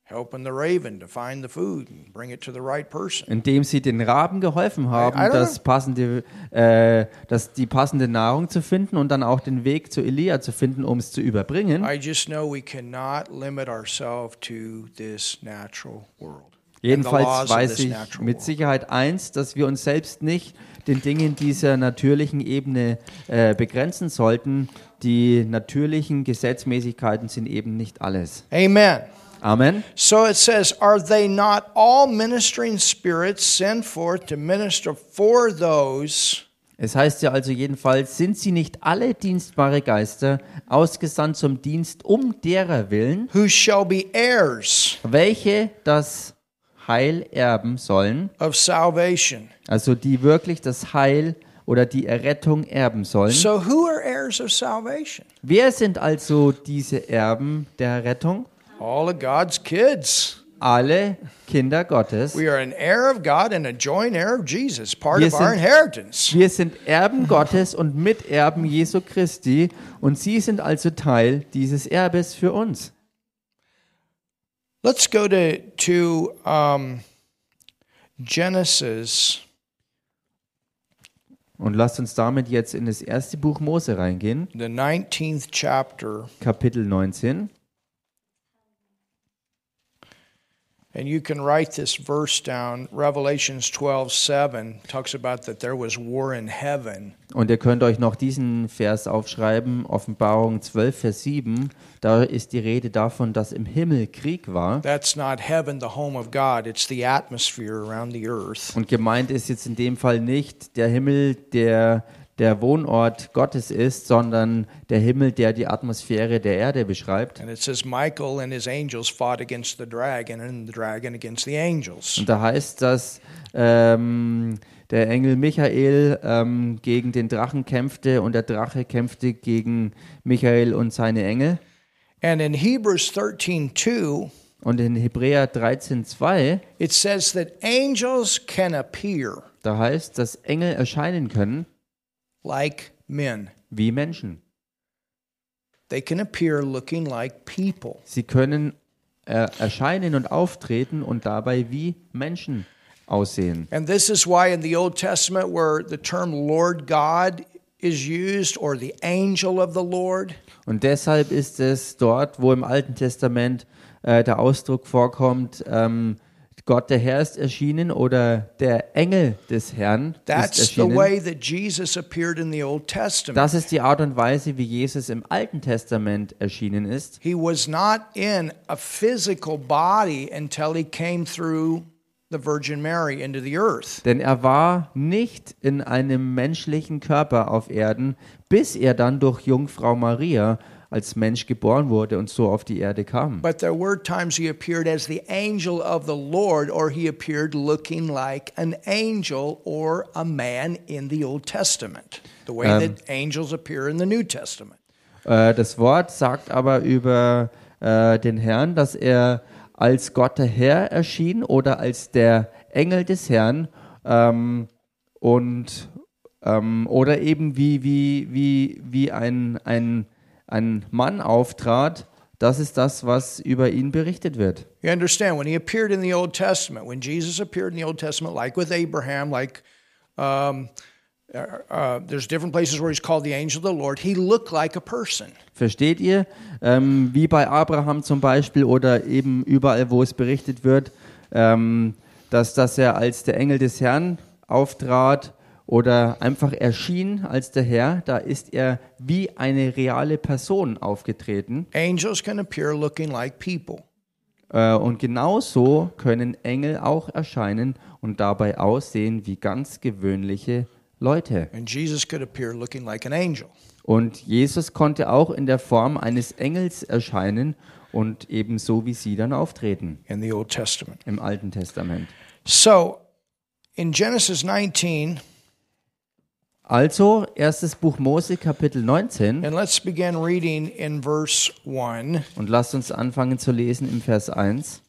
[SPEAKER 2] helping the raven to find the food and bring it to the right person.
[SPEAKER 1] indem sie den Raben geholfen haben,
[SPEAKER 2] I
[SPEAKER 1] das passende, äh, das, die passende Nahrung zu finden und dann auch den Weg zu Elia zu finden, um es zu überbringen.
[SPEAKER 2] I just know we cannot limit ourselves to this natural world.
[SPEAKER 1] Jedenfalls weiß ich mit. Sicherheit eins, dass wir uns selbst nicht den Dingen dieser natürlichen Ebene äh, begrenzen sollten. Die natürlichen Gesetzmäßigkeiten sind eben nicht alles.
[SPEAKER 2] Amen.
[SPEAKER 1] Amen.
[SPEAKER 2] So it says, Are they not all ministering spirits sent forth to minister for those
[SPEAKER 1] Es heißt ja also jedenfalls, sind sie nicht alle dienstbare Geister ausgesandt zum Dienst um derer willen,
[SPEAKER 2] who shall be heirs
[SPEAKER 1] welche das Heil erben sollen,
[SPEAKER 2] of salvation?
[SPEAKER 1] also die wirklich das Heil oder die Errettung erben sollen.
[SPEAKER 2] So, who are heirs of salvation?
[SPEAKER 1] Wer sind also diese Erben der Rettung?
[SPEAKER 2] All of God's kids.
[SPEAKER 1] alle Kinder Gottes.
[SPEAKER 2] We are an heir of God and a joint heir of Jesus, part
[SPEAKER 1] Wir
[SPEAKER 2] of our
[SPEAKER 1] sind-
[SPEAKER 2] inheritance.
[SPEAKER 1] Wir sind Erben Gottes und Miterben Jesu Christi und sie sind also Teil dieses Erbes für uns.
[SPEAKER 2] Let's go to to um, Genesis.
[SPEAKER 1] Und lasst uns damit jetzt in das erste Buch Mose reingehen,
[SPEAKER 2] the 19th chapter,
[SPEAKER 1] Kapitel 19.
[SPEAKER 2] and you can write this verse down. Revelations 12, 7 talks about that there was war in heaven.
[SPEAKER 1] Und ihr könnt euch noch diesen Vers aufschreiben, Offenbarung 12, Vers 7. Da ist die Rede davon, dass im Himmel Krieg war.
[SPEAKER 2] That's not heaven, the home of God. It's the atmosphere around the earth.
[SPEAKER 1] Und gemeint ist jetzt in dem Fall nicht der Himmel, der der Wohnort Gottes ist, sondern der Himmel, der die Atmosphäre der Erde beschreibt.
[SPEAKER 2] And it says Michael and his angels fought against the dragon, and the dragon against the angels.
[SPEAKER 1] Und da heißt, dass ähm, der Engel Michael ähm, gegen den Drachen kämpfte und der Drache kämpfte gegen Michael und seine Engel.
[SPEAKER 2] And in Hebrews 13, 2,
[SPEAKER 1] Und in Hebräer 13,2,
[SPEAKER 2] it says that angels can appear
[SPEAKER 1] da heißt, dass Engel erscheinen können
[SPEAKER 2] like men.
[SPEAKER 1] wie Menschen.
[SPEAKER 2] They can appear looking like people.
[SPEAKER 1] Sie können äh, erscheinen und auftreten und dabei wie Menschen aussehen.
[SPEAKER 2] And this is why in the Old Testament, where the term Lord God is used, or the angel of the Lord,
[SPEAKER 1] Und deshalb ist es dort, wo im Alten Testament äh, der Ausdruck vorkommt, ähm, Gott der Herr ist erschienen oder der Engel des Herrn ist
[SPEAKER 2] that's
[SPEAKER 1] erschienen. Das ist die Art und Weise, wie Jesus im Alten Testament erschienen ist.
[SPEAKER 2] He was not in a physical body until he came through the Virgin Mary into the earth.
[SPEAKER 1] Denn er war nicht in einem menschlichen Körper auf Erden, bis er dann durch Jungfrau Maria als Mensch geboren wurde und so auf die Erde kam.
[SPEAKER 2] But there were times he appeared as the angel of the Lord, or he appeared looking like an angel or a man in the Old Testament, the way that angels appear in the New Testament.
[SPEAKER 1] Äh, das Wort sagt aber über äh, den Herrn, dass er als Gott der Herr erschien oder als der Engel des Herrn ähm, und ähm, oder eben wie, wie, wie, wie ein, ein, ein Mann auftrat. Das ist das, was über ihn berichtet wird.
[SPEAKER 2] You understand? When he appeared in the Old Testament, when Jesus appeared in the Old Testament, like with Abraham, like um, uh, uh, there's different places where he's called the angel of the Lord, he looked like a person.
[SPEAKER 1] Versteht ihr? Ähm, wie bei Abraham zum Beispiel oder eben überall, wo es berichtet wird, ähm, dass, dass er als der Engel des Herrn auftrat oder einfach erschien als der Herr, da ist er wie eine reale Person aufgetreten.
[SPEAKER 2] Angels can appear looking like people.
[SPEAKER 1] Äh, und genauso können Engel auch erscheinen und dabei aussehen wie ganz gewöhnliche Leute.
[SPEAKER 2] And Jesus could appear looking like an angel.
[SPEAKER 1] Und Jesus konnte auch in der Form eines Engels erscheinen und ebenso wie sie dann auftreten
[SPEAKER 2] in the Old Testament.
[SPEAKER 1] im Alten Testament.
[SPEAKER 2] So, in Genesis 19,
[SPEAKER 1] Also, erstes Buch Mose, Kapitel 19.
[SPEAKER 2] and let's begin reading in verse 1.
[SPEAKER 1] Und lasst uns anfangen zu lesen im Vers 1.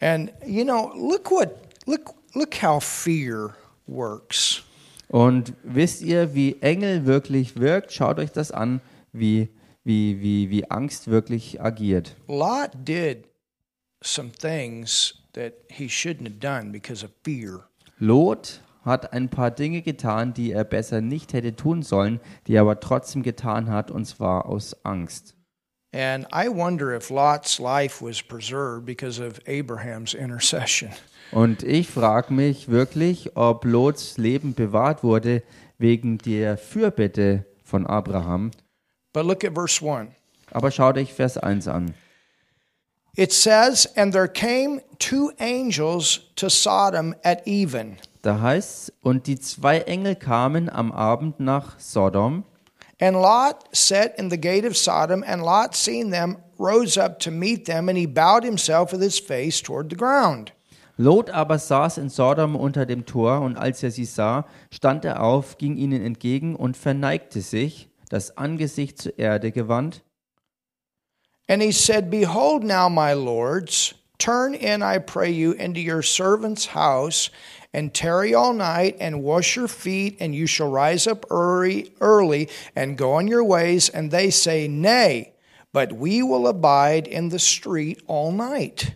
[SPEAKER 2] And you know, look what look look how fear works.
[SPEAKER 1] Und wisst ihr, wie Engel wirklich wirkt? Schaut euch das an, wie, wie, wie, wie Angst wirklich agiert.
[SPEAKER 2] Lot did some things that he shouldn't have done because of fear.
[SPEAKER 1] Lot hat ein paar Dinge getan, die er besser nicht hätte tun sollen, die er aber trotzdem getan hat, und zwar aus Angst.
[SPEAKER 2] And I wonder if Lot's life was preserved because of Abraham's intercession.
[SPEAKER 1] Und ich frage mich wirklich, ob Lots Leben bewahrt wurde wegen der Fürbitte von Abraham.
[SPEAKER 2] But look at verse 1.
[SPEAKER 1] Aber schaut euch Vers 1 an.
[SPEAKER 2] It says, And there came two angels to Sodom at even.
[SPEAKER 1] Da heißt und die zwei Engel kamen am Abend nach Sodom.
[SPEAKER 2] And Lot sat in the gate of Sodom, and Lot, seeing them, rose up to meet them, and he bowed himself with his face toward the ground.
[SPEAKER 1] Lot aber saß in Sodom unter dem Tor, und als er sie sah, stand er auf, ging ihnen entgegen und verneigte sich, das Angesicht zur Erde gewandt.
[SPEAKER 2] And he said, Behold now, my lords, turn in, I pray you, into your servant's house, and tarry all night, and wash your feet, and you shall rise up early, early, and go on your ways. And they say, Nay, but we will abide in the street all night.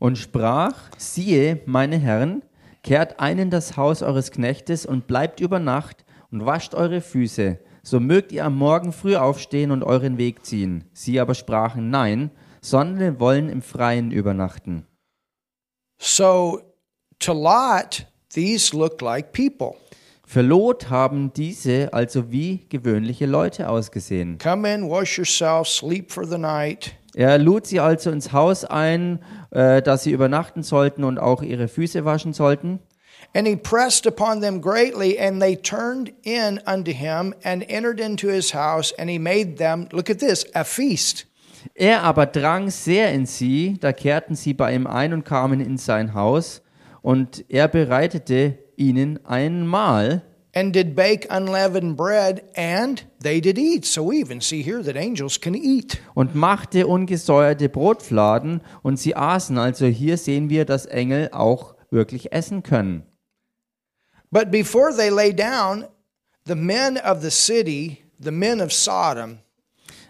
[SPEAKER 1] Und sprach, siehe, meine Herren, kehrt ein in das Haus eures Knechtes und bleibt über Nacht und wascht eure Füße, so mögt ihr am Morgen früh aufstehen und euren Weg ziehen. Sie aber sprachen, nein, sondern wollen im Freien übernachten.
[SPEAKER 2] So to Lot, these looked like people.
[SPEAKER 1] Für Lot haben diese also wie gewöhnliche Leute ausgesehen.
[SPEAKER 2] Come in, wash yourself, sleep for the night.
[SPEAKER 1] Er lud sie also ins Haus ein, äh, dass sie übernachten sollten und auch ihre Füße waschen sollten.
[SPEAKER 2] And he pressed upon them greatly, and they turned in unto him and entered into his house, and he made them, look at this, a feast.
[SPEAKER 1] Er aber drang sehr in sie, da kehrten sie bei ihm ein und kamen in sein Haus, und er bereitete ihnen ein Mahl,
[SPEAKER 2] And did bake unleavened bread, and they did eat. So we even see here that angels can eat.
[SPEAKER 1] und machte ungesäuerte Brotfladen, und sie aßen. Also hier sehen wir, dass Engel auch wirklich essen können.
[SPEAKER 2] But before they lay down, the men of the city, the men of Sodom,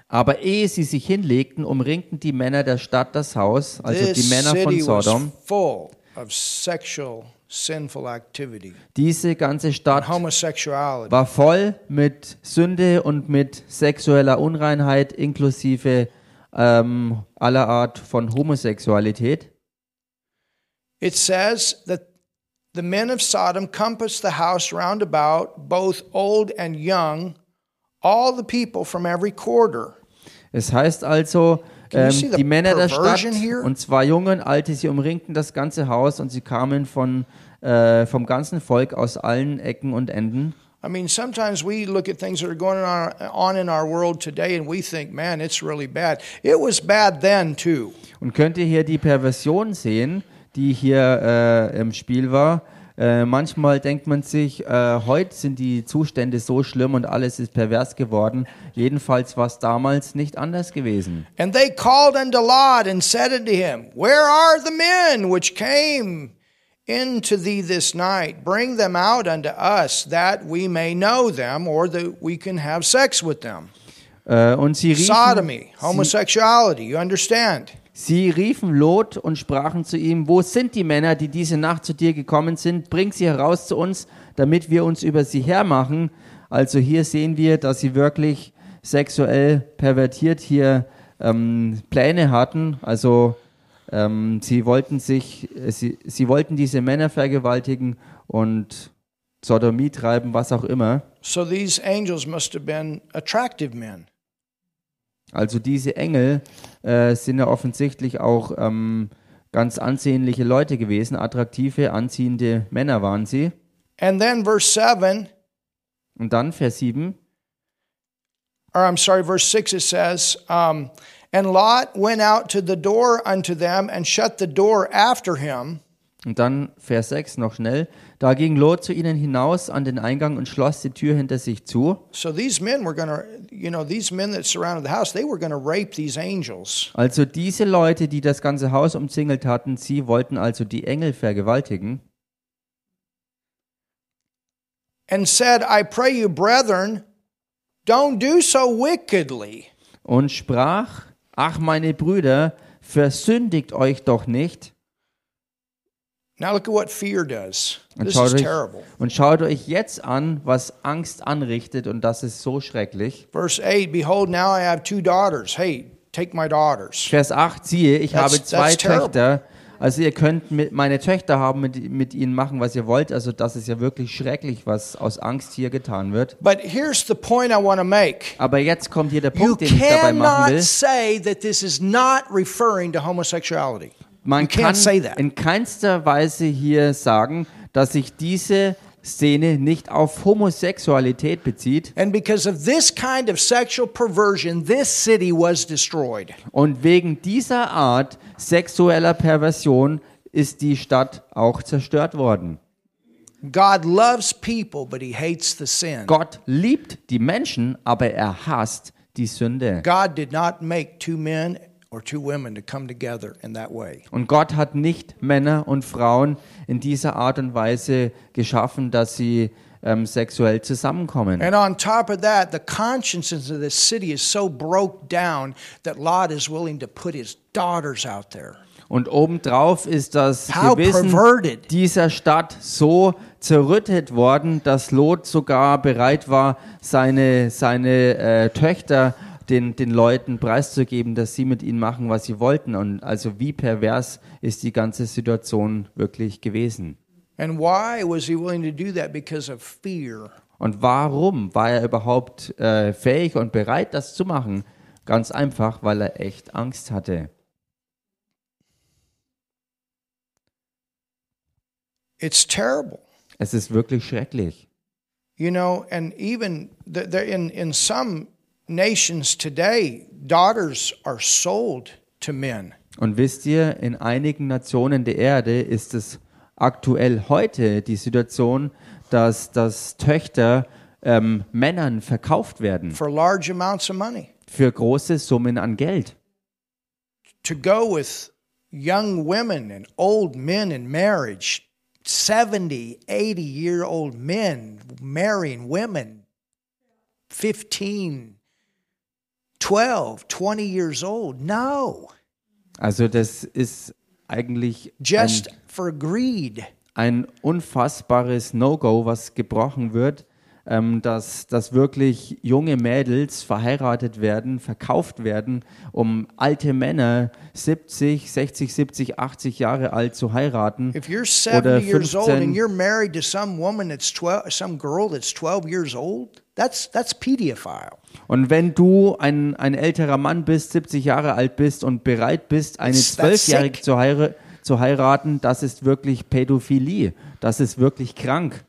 [SPEAKER 1] Aber ehe sie sich hinlegten, umringten die Männer der Stadt das Haus, also die Männer von Sodom.
[SPEAKER 2] full of sexual sinful activity
[SPEAKER 1] Diese ganze Stadt war voll mit Sünde und mit sexueller Unreinheit inklusive ähm, aller Art von Homosexualität.
[SPEAKER 2] It says that the men of Sodom compassed the house round about, both old and young, all the people from every quarter.
[SPEAKER 1] Es heißt also, ähm, die Männer der Stadt,
[SPEAKER 2] here?
[SPEAKER 1] und zwar Jungen, Alte, sie umringten das ganze Haus und sie kamen von, äh, vom ganzen Volk aus allen Ecken und Enden.
[SPEAKER 2] I mean, sometimes we look at things that are going on in our world today and we think, man, it's really bad. It was bad then, too.
[SPEAKER 1] Und könnt ihr hier die Perversion sehen, die hier äh, im Spiel war? Äh, manchmal denkt man sich, äh, heute sind die Zustände so schlimm und alles ist pervers geworden. Jedenfalls war es damals nicht anders gewesen.
[SPEAKER 2] And they called unto Lot and said unto him, Where are the men which came into thee this night? Bring them out unto us, that we may know them, or that we can have sex with them.
[SPEAKER 1] Äh, und sie riefen,
[SPEAKER 2] Sodomy, homosexuality, you understand?
[SPEAKER 1] Sie riefen Lot und sprachen zu ihm, wo sind die Männer, die diese Nacht zu dir gekommen sind? Bring sie heraus zu uns, damit wir uns über sie hermachen. Also hier sehen wir, dass sie wirklich sexuell pervertiert hier ähm, Pläne hatten. Also ähm, sie wollten sich, äh, sie, sie wollten diese Männer vergewaltigen und Sodomie treiben, was auch immer.
[SPEAKER 2] So these angels must have been attractive men.
[SPEAKER 1] Also diese Engel äh, sind ja offensichtlich auch ähm, ganz ansehnliche Leute gewesen, attraktive, anziehende Männer waren sie.
[SPEAKER 2] And then verse 7,
[SPEAKER 1] Und dann Vers 7,
[SPEAKER 2] or I'm sorry, verse 6, it says, um, And Lot went out to the door unto them and shut the door after him.
[SPEAKER 1] und dann Vers 6 noch schnell. Da ging Lot zu ihnen hinaus an den Eingang und schloss die Tür hinter sich zu.
[SPEAKER 2] So these men were going to, you know, these men that surrounded the house, they were going to rape these angels.
[SPEAKER 1] Also diese Leute, die das ganze Haus umzingelt hatten, sie wollten also die Engel vergewaltigen.
[SPEAKER 2] And said, I pray you, brethren, don't do so wickedly.
[SPEAKER 1] Und sprach, ach meine Brüder, versündigt euch doch nicht.
[SPEAKER 2] Now look at what fear does.
[SPEAKER 1] Und
[SPEAKER 2] This is
[SPEAKER 1] euch,
[SPEAKER 2] terrible.
[SPEAKER 1] und schaut euch jetzt an, was Angst anrichtet und das ist so schrecklich.
[SPEAKER 2] Verse 8 Behold, now I have two daughters. Hey, take my daughters.
[SPEAKER 1] Vers 8, siehe, ich
[SPEAKER 2] That's-
[SPEAKER 1] habe zwei. Töchter. Also ihr könnt mit, meine Töchter haben, mit, mit ihnen machen, was ihr wollt. Also das ist ja wirklich schrecklich, was aus Angst hier getan wird.
[SPEAKER 2] But here's the point I want to make.
[SPEAKER 1] Aber jetzt kommt hier der
[SPEAKER 2] You
[SPEAKER 1] Punkt, den ich dabei machen will.
[SPEAKER 2] say that this is not referring to homosexuality.
[SPEAKER 1] Man kann in keinster Weise hier sagen, dass sich diese Szene nicht auf Homosexualität bezieht.
[SPEAKER 2] And because of this kind of sexual perversion, this city was destroyed.
[SPEAKER 1] Und wegen dieser Art sexueller Perversion ist die Stadt auch zerstört worden.
[SPEAKER 2] God loves people, but he hates the sin.
[SPEAKER 1] Gott liebt die Menschen, aber er hasst die Sünde.
[SPEAKER 2] God did not make two men or two women to come together in that way.
[SPEAKER 1] Und Gott hat nicht Männer und Frauen in dieser Art und Weise geschaffen, dass sie ähm, sexuell zusammenkommen.
[SPEAKER 2] And on top of that, the consciences of this city is so broke down that Lot is willing to put his daughters out there.
[SPEAKER 1] Und obendrauf ist das Gewissen dieser Stadt so zerrüttet worden, dass Lot sogar bereit war, seine, seine äh, Töchter den, den Leuten preiszugeben, dass sie mit ihnen machen, was sie wollten. Und also wie pervers ist die ganze Situation wirklich gewesen?
[SPEAKER 2] And why was he willing to do that? Because of fear.
[SPEAKER 1] Und warum war er überhaupt äh, fähig und bereit, das zu machen? Ganz einfach, weil er echt Angst hatte.
[SPEAKER 2] It's terrible.
[SPEAKER 1] Es ist wirklich schrecklich.
[SPEAKER 2] You know, and even the, the, in, in some nations today, daughters are sold to men.
[SPEAKER 1] Und wisst ihr, in einigen Nationen der Erde ist es aktuell heute die Situation, dass, dass Töchter ähm, Männern verkauft werden
[SPEAKER 2] for large amounts of money
[SPEAKER 1] für große Summen an Geld.
[SPEAKER 2] to go with young women and old men in marriage 70 80 year old men marrying women 15 12 20 years old no
[SPEAKER 1] Also das ist eigentlich
[SPEAKER 2] just
[SPEAKER 1] ein,
[SPEAKER 2] for greed
[SPEAKER 1] ein unfassbares No-Go, was gebrochen wird, ähm, dass, dass wirklich junge Mädels verheiratet werden, verkauft werden, um alte Männer 70, 60, 70, 80 Jahre alt zu heiraten.
[SPEAKER 2] if you're
[SPEAKER 1] Oder
[SPEAKER 2] 70 years old and
[SPEAKER 1] 15.
[SPEAKER 2] you're married to some woman that's 12 some girl that's 12 years old that's that's pedophile
[SPEAKER 1] Und wenn du ein, ein älterer Mann bist, 70 Jahre alt bist und bereit bist, eine Zwölfjährige zu, heira zu heiraten, das ist wirklich Pädophilie. Das ist wirklich krank.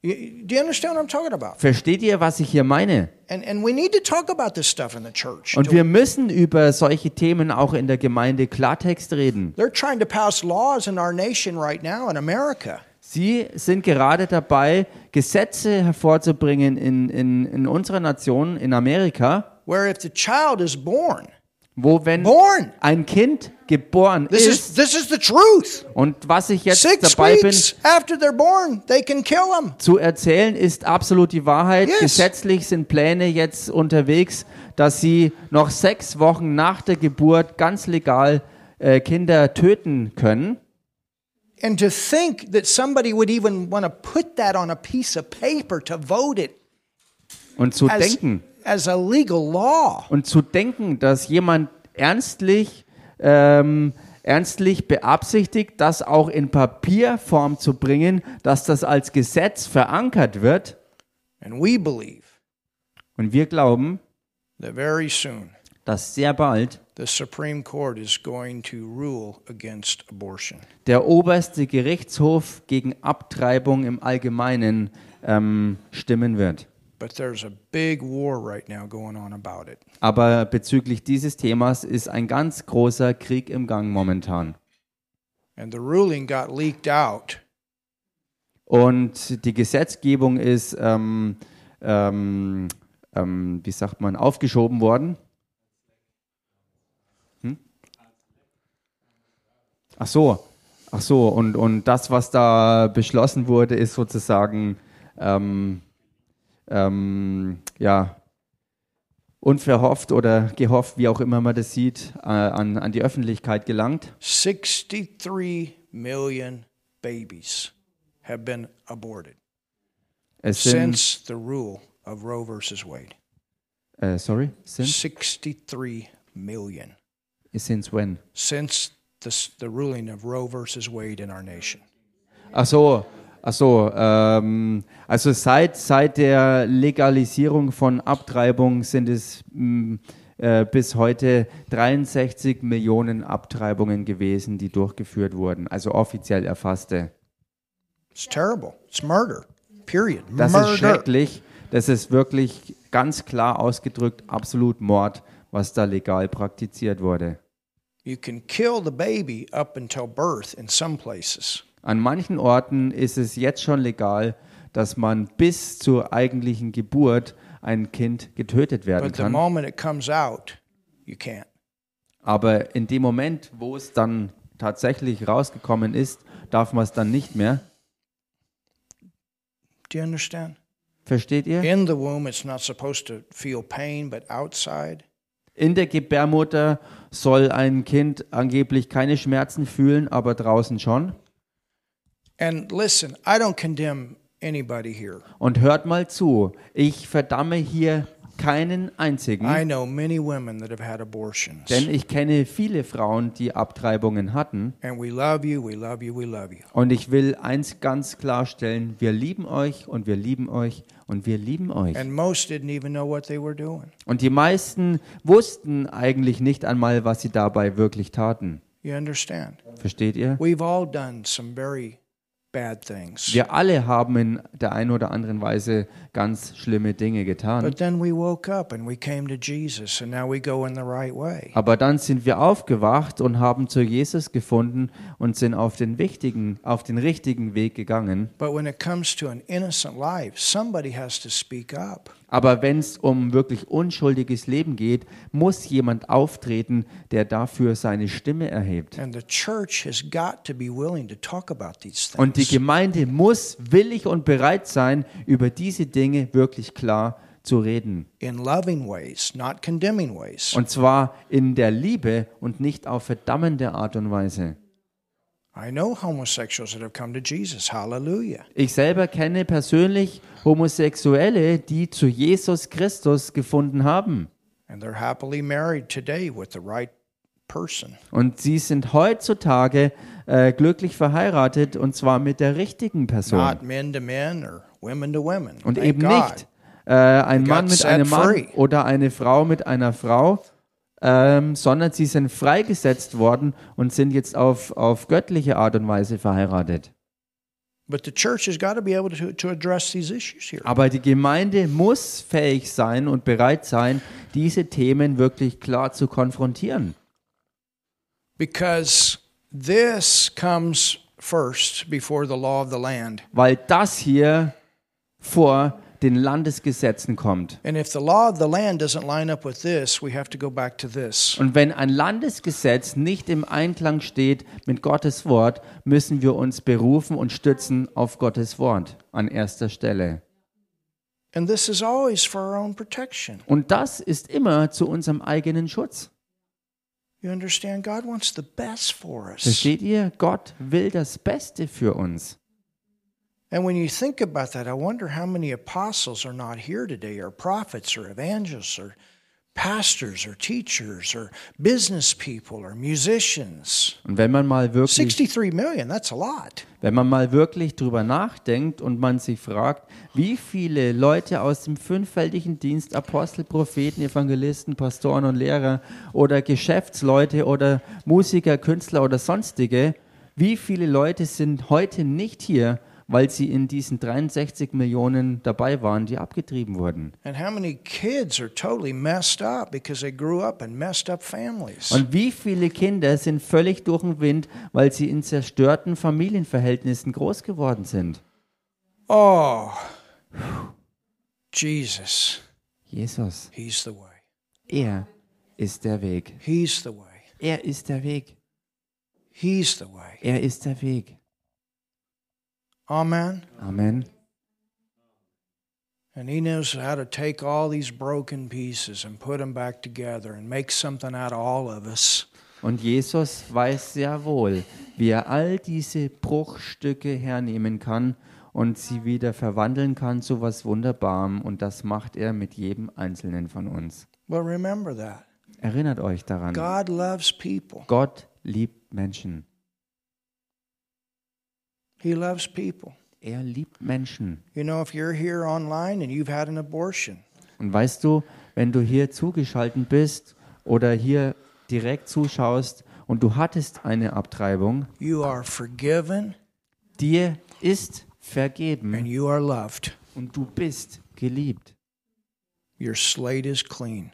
[SPEAKER 2] Do you understand what I'm talking about
[SPEAKER 1] Versteht ihr, was ich hier meine?
[SPEAKER 2] And, and we need to talk about this stuff in the church.
[SPEAKER 1] Und wir müssen über solche Themen auch in der Gemeinde Klartext reden.
[SPEAKER 2] They're trying to pass laws in our nation right now in America
[SPEAKER 1] Sie sind gerade dabei, Gesetze hervorzubringen in, in, in unserer Nation, in Amerika,
[SPEAKER 2] where if the child is born,
[SPEAKER 1] wo wenn
[SPEAKER 2] born,
[SPEAKER 1] ein Kind geboren
[SPEAKER 2] this is
[SPEAKER 1] ist
[SPEAKER 2] this is the truth.
[SPEAKER 1] und was ich jetzt
[SPEAKER 2] Six
[SPEAKER 1] dabei bin
[SPEAKER 2] after they're born, they can kill them.
[SPEAKER 1] zu erzählen, ist absolut die Wahrheit.
[SPEAKER 2] Yes.
[SPEAKER 1] Gesetzlich sind Pläne jetzt unterwegs, dass sie noch sechs Wochen nach der Geburt ganz legal äh, Kinder töten können.
[SPEAKER 2] And to think that somebody would even want to put that on a piece of paper to vote it
[SPEAKER 1] Und zu
[SPEAKER 2] as,
[SPEAKER 1] denken,
[SPEAKER 2] as a legal law.
[SPEAKER 1] und zu denken, dass jemand ernstlich, ähm, ernstlich beabsichtigt, das auch in Papierform zu bringen, dass das als Gesetz verankert wird.
[SPEAKER 2] And we believe
[SPEAKER 1] Und wir glauben,
[SPEAKER 2] that very soon
[SPEAKER 1] dass sehr bald
[SPEAKER 2] the Supreme Court is going to rule against abortion.
[SPEAKER 1] der oberste Gerichtshof gegen Abtreibung im Allgemeinen ähm, stimmen wird.
[SPEAKER 2] But there's a big war right now going on about it.
[SPEAKER 1] Aber bezüglich dieses Themas ist ein ganz großer Krieg im Gang momentan.
[SPEAKER 2] And the ruling got leaked out.
[SPEAKER 1] Und die Gesetzgebung ist, ähm, ähm, ähm, wie sagt man, aufgeschoben worden. Ach so, ach so. Und, und das, was da beschlossen wurde, ist sozusagen, ähm, ähm, ja, unverhofft oder gehofft, wie auch immer man das sieht, äh, an, an die Öffentlichkeit gelangt.
[SPEAKER 2] 63 million babies have been aborted
[SPEAKER 1] Es sind,
[SPEAKER 2] since the rule of Roe versus Wade.
[SPEAKER 1] äh, sorry, sind,
[SPEAKER 2] 63 million
[SPEAKER 1] since when?
[SPEAKER 2] since the, the ruling of Roe versus Wade in our nation.
[SPEAKER 1] Ach so, ach so. Ähm, also seit, seit der Legalisierung von Abtreibung sind es mh, äh, bis heute 63 Millionen Abtreibungen gewesen, die durchgeführt wurden, also offiziell erfasste.
[SPEAKER 2] It's terrible. It's murder. Period.
[SPEAKER 1] Das
[SPEAKER 2] murder.
[SPEAKER 1] ist schrecklich. Das ist wirklich ganz klar ausgedrückt absolut Mord, was da legal praktiziert wurde.
[SPEAKER 2] You can kill the baby up until birth in some places.
[SPEAKER 1] An manchen Orten ist es jetzt schon legal, dass man bis zur eigentlichen Geburt ein Kind getötet werden
[SPEAKER 2] But the
[SPEAKER 1] kann.
[SPEAKER 2] moment it comes out, you can't.
[SPEAKER 1] Aber in dem Moment, wo es dann tatsächlich rausgekommen ist, darf man es dann nicht mehr.
[SPEAKER 2] Do you understand?
[SPEAKER 1] Versteht ihr?
[SPEAKER 2] In the womb, it's not supposed to feel pain, but outside,
[SPEAKER 1] In der Gebärmutter soll ein Kind angeblich keine Schmerzen fühlen, aber draußen schon.
[SPEAKER 2] And listen, I don't condemn anybody here.
[SPEAKER 1] Und hört mal zu, ich verdamme hier keinen einzigen,
[SPEAKER 2] I know many women that have had abortions.
[SPEAKER 1] denn ich kenne viele Frauen, die Abtreibungen hatten.
[SPEAKER 2] And we love you, we love you, we love you.
[SPEAKER 1] Und ich will eins ganz klarstellen, wir lieben euch und wir lieben euch und wir lieben euch.
[SPEAKER 2] And most didn't even know what they were doing.
[SPEAKER 1] Und die meisten wussten eigentlich nicht einmal, was sie dabei wirklich taten.
[SPEAKER 2] You understand?
[SPEAKER 1] Versteht ihr?
[SPEAKER 2] We've all done some very bad things.
[SPEAKER 1] Wir alle haben in der einen oder anderen Weise ganz schlimme Dinge getan.
[SPEAKER 2] But then we woke up and we came to Jesus, and now we go in the right way.
[SPEAKER 1] Aber dann sind wir aufgewacht und haben zu Jesus gefunden und sind auf den wichtigen, auf den richtigen Weg gegangen.
[SPEAKER 2] But when it comes to an innocent life, somebody has to speak up.
[SPEAKER 1] Aber wenn es um wirklich unschuldiges Leben geht, muss jemand auftreten, der dafür seine Stimme erhebt. Und die. Gemeinde muss willig und bereit sein, über diese Dinge wirklich klar zu reden.
[SPEAKER 2] in loving ways, not condemning ways.
[SPEAKER 1] Und zwar in der Liebe und nicht auf verdammende Art und Weise. Ich selber kenne persönlich Homosexuelle, die zu Jesus Christus gefunden haben.
[SPEAKER 2] And they're happily married today with the right person.
[SPEAKER 1] Und sie sind heutzutage äh, glücklich verheiratet und zwar mit der richtigen Person.
[SPEAKER 2] Not men to men or women to women.
[SPEAKER 1] Und eben nicht äh, ein Mann mit einem Mann oder eine Frau mit einer Frau, ähm, sondern sie sind freigesetzt worden und sind jetzt auf, auf göttliche Art und Weise verheiratet. Aber die Gemeinde muss fähig sein und bereit sein, diese Themen wirklich klar zu konfrontieren.
[SPEAKER 2] Because this comes first before the law of the land.
[SPEAKER 1] Weil das hier vor den Landesgesetzen kommt.
[SPEAKER 2] And if the law of the land doesn't line up with this, we have to go back to this.
[SPEAKER 1] Und wenn ein Landesgesetz nicht im Einklang steht mit Gottes Wort, müssen wir uns berufen und stützen auf Gottes Wort an erster Stelle.
[SPEAKER 2] And this is always for our own protection.
[SPEAKER 1] Und das ist immer zu unserem eigenen Schutz.
[SPEAKER 2] You understand? God wants the best for us.
[SPEAKER 1] Versteht ihr? Gott will das Beste für uns.
[SPEAKER 2] And when you think about that, I wonder how many apostles are not here today, or prophets, or evangelists, or pastors, or teachers, or business people, or musicians.
[SPEAKER 1] Und wenn man mal wirklich
[SPEAKER 2] 63 million, that's a lot.
[SPEAKER 1] Wenn man mal wirklich drüber nachdenkt und man sich fragt, wie viele Leute aus dem fünffältigen Dienst, Apostel, Propheten, Evangelisten, Pastoren und Lehrer oder Geschäftsleute oder Musiker, Künstler oder sonstige, wie viele Leute sind heute nicht hier, weil sie in diesen 63 Millionen dabei waren, die abgetrieben wurden?
[SPEAKER 2] And how many kids are totally messed up because they grew up in messed up families?
[SPEAKER 1] Und wie viele Kinder sind völlig durch den Wind, weil sie in zerstörten Familienverhältnissen groß geworden sind?
[SPEAKER 2] Oh, Jesus,
[SPEAKER 1] Jesus,
[SPEAKER 2] He's the way.
[SPEAKER 1] er ist der Weg.
[SPEAKER 2] He's the way.
[SPEAKER 1] Er ist der Weg.
[SPEAKER 2] He's the way.
[SPEAKER 1] Er ist der Weg.
[SPEAKER 2] Amen.
[SPEAKER 1] Amen.
[SPEAKER 2] And He knows how to take all these broken pieces and put them back together and make something out of all of us.
[SPEAKER 1] Und Jesus weiß sehr wohl, wie er all diese Bruchstücke hernehmen kann und sie wieder verwandeln kann zu was Wunderbarem. Und das macht er mit jedem Einzelnen von uns.
[SPEAKER 2] But remember that
[SPEAKER 1] Erinnert euch daran,
[SPEAKER 2] God loves people.
[SPEAKER 1] Gott liebt Menschen.
[SPEAKER 2] He loves people.
[SPEAKER 1] Er liebt Menschen.
[SPEAKER 2] You know, if you're here online and you've had an abortion,
[SPEAKER 1] Und weißt du, wenn du hier zugeschaltet bist oder hier direkt zuschaust und du hattest eine Abtreibung,
[SPEAKER 2] you are forgiven
[SPEAKER 1] dir ist vergeben
[SPEAKER 2] and you are loved.
[SPEAKER 1] und du bist geliebt.
[SPEAKER 2] Your slate is clean.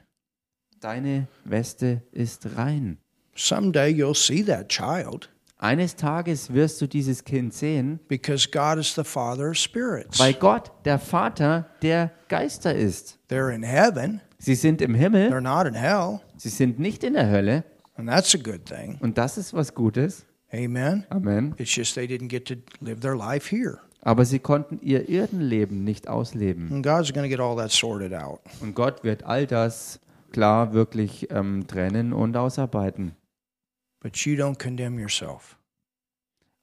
[SPEAKER 1] Deine Weste ist rein.
[SPEAKER 2] Someday you'll see that child
[SPEAKER 1] Eines Tages wirst du dieses Kind sehen,
[SPEAKER 2] because God is the Father of spirits.
[SPEAKER 1] weil Gott, der Vater der Geister ist.
[SPEAKER 2] They're in heaven,
[SPEAKER 1] Sie sind im Himmel,
[SPEAKER 2] They're not in hell,
[SPEAKER 1] sie sind nicht in der Hölle.
[SPEAKER 2] and that's a good thing.
[SPEAKER 1] Und das ist was Gutes.
[SPEAKER 2] Amen.
[SPEAKER 1] Amen.
[SPEAKER 2] It's just they didn't get to live their life here.
[SPEAKER 1] Aber sie konnten ihr Erdenleben nicht ausleben.
[SPEAKER 2] And God's going to get all that sorted out.
[SPEAKER 1] Und Gott wird all das klar wirklich ähm, trennen und ausarbeiten.
[SPEAKER 2] But you don't condemn yourself.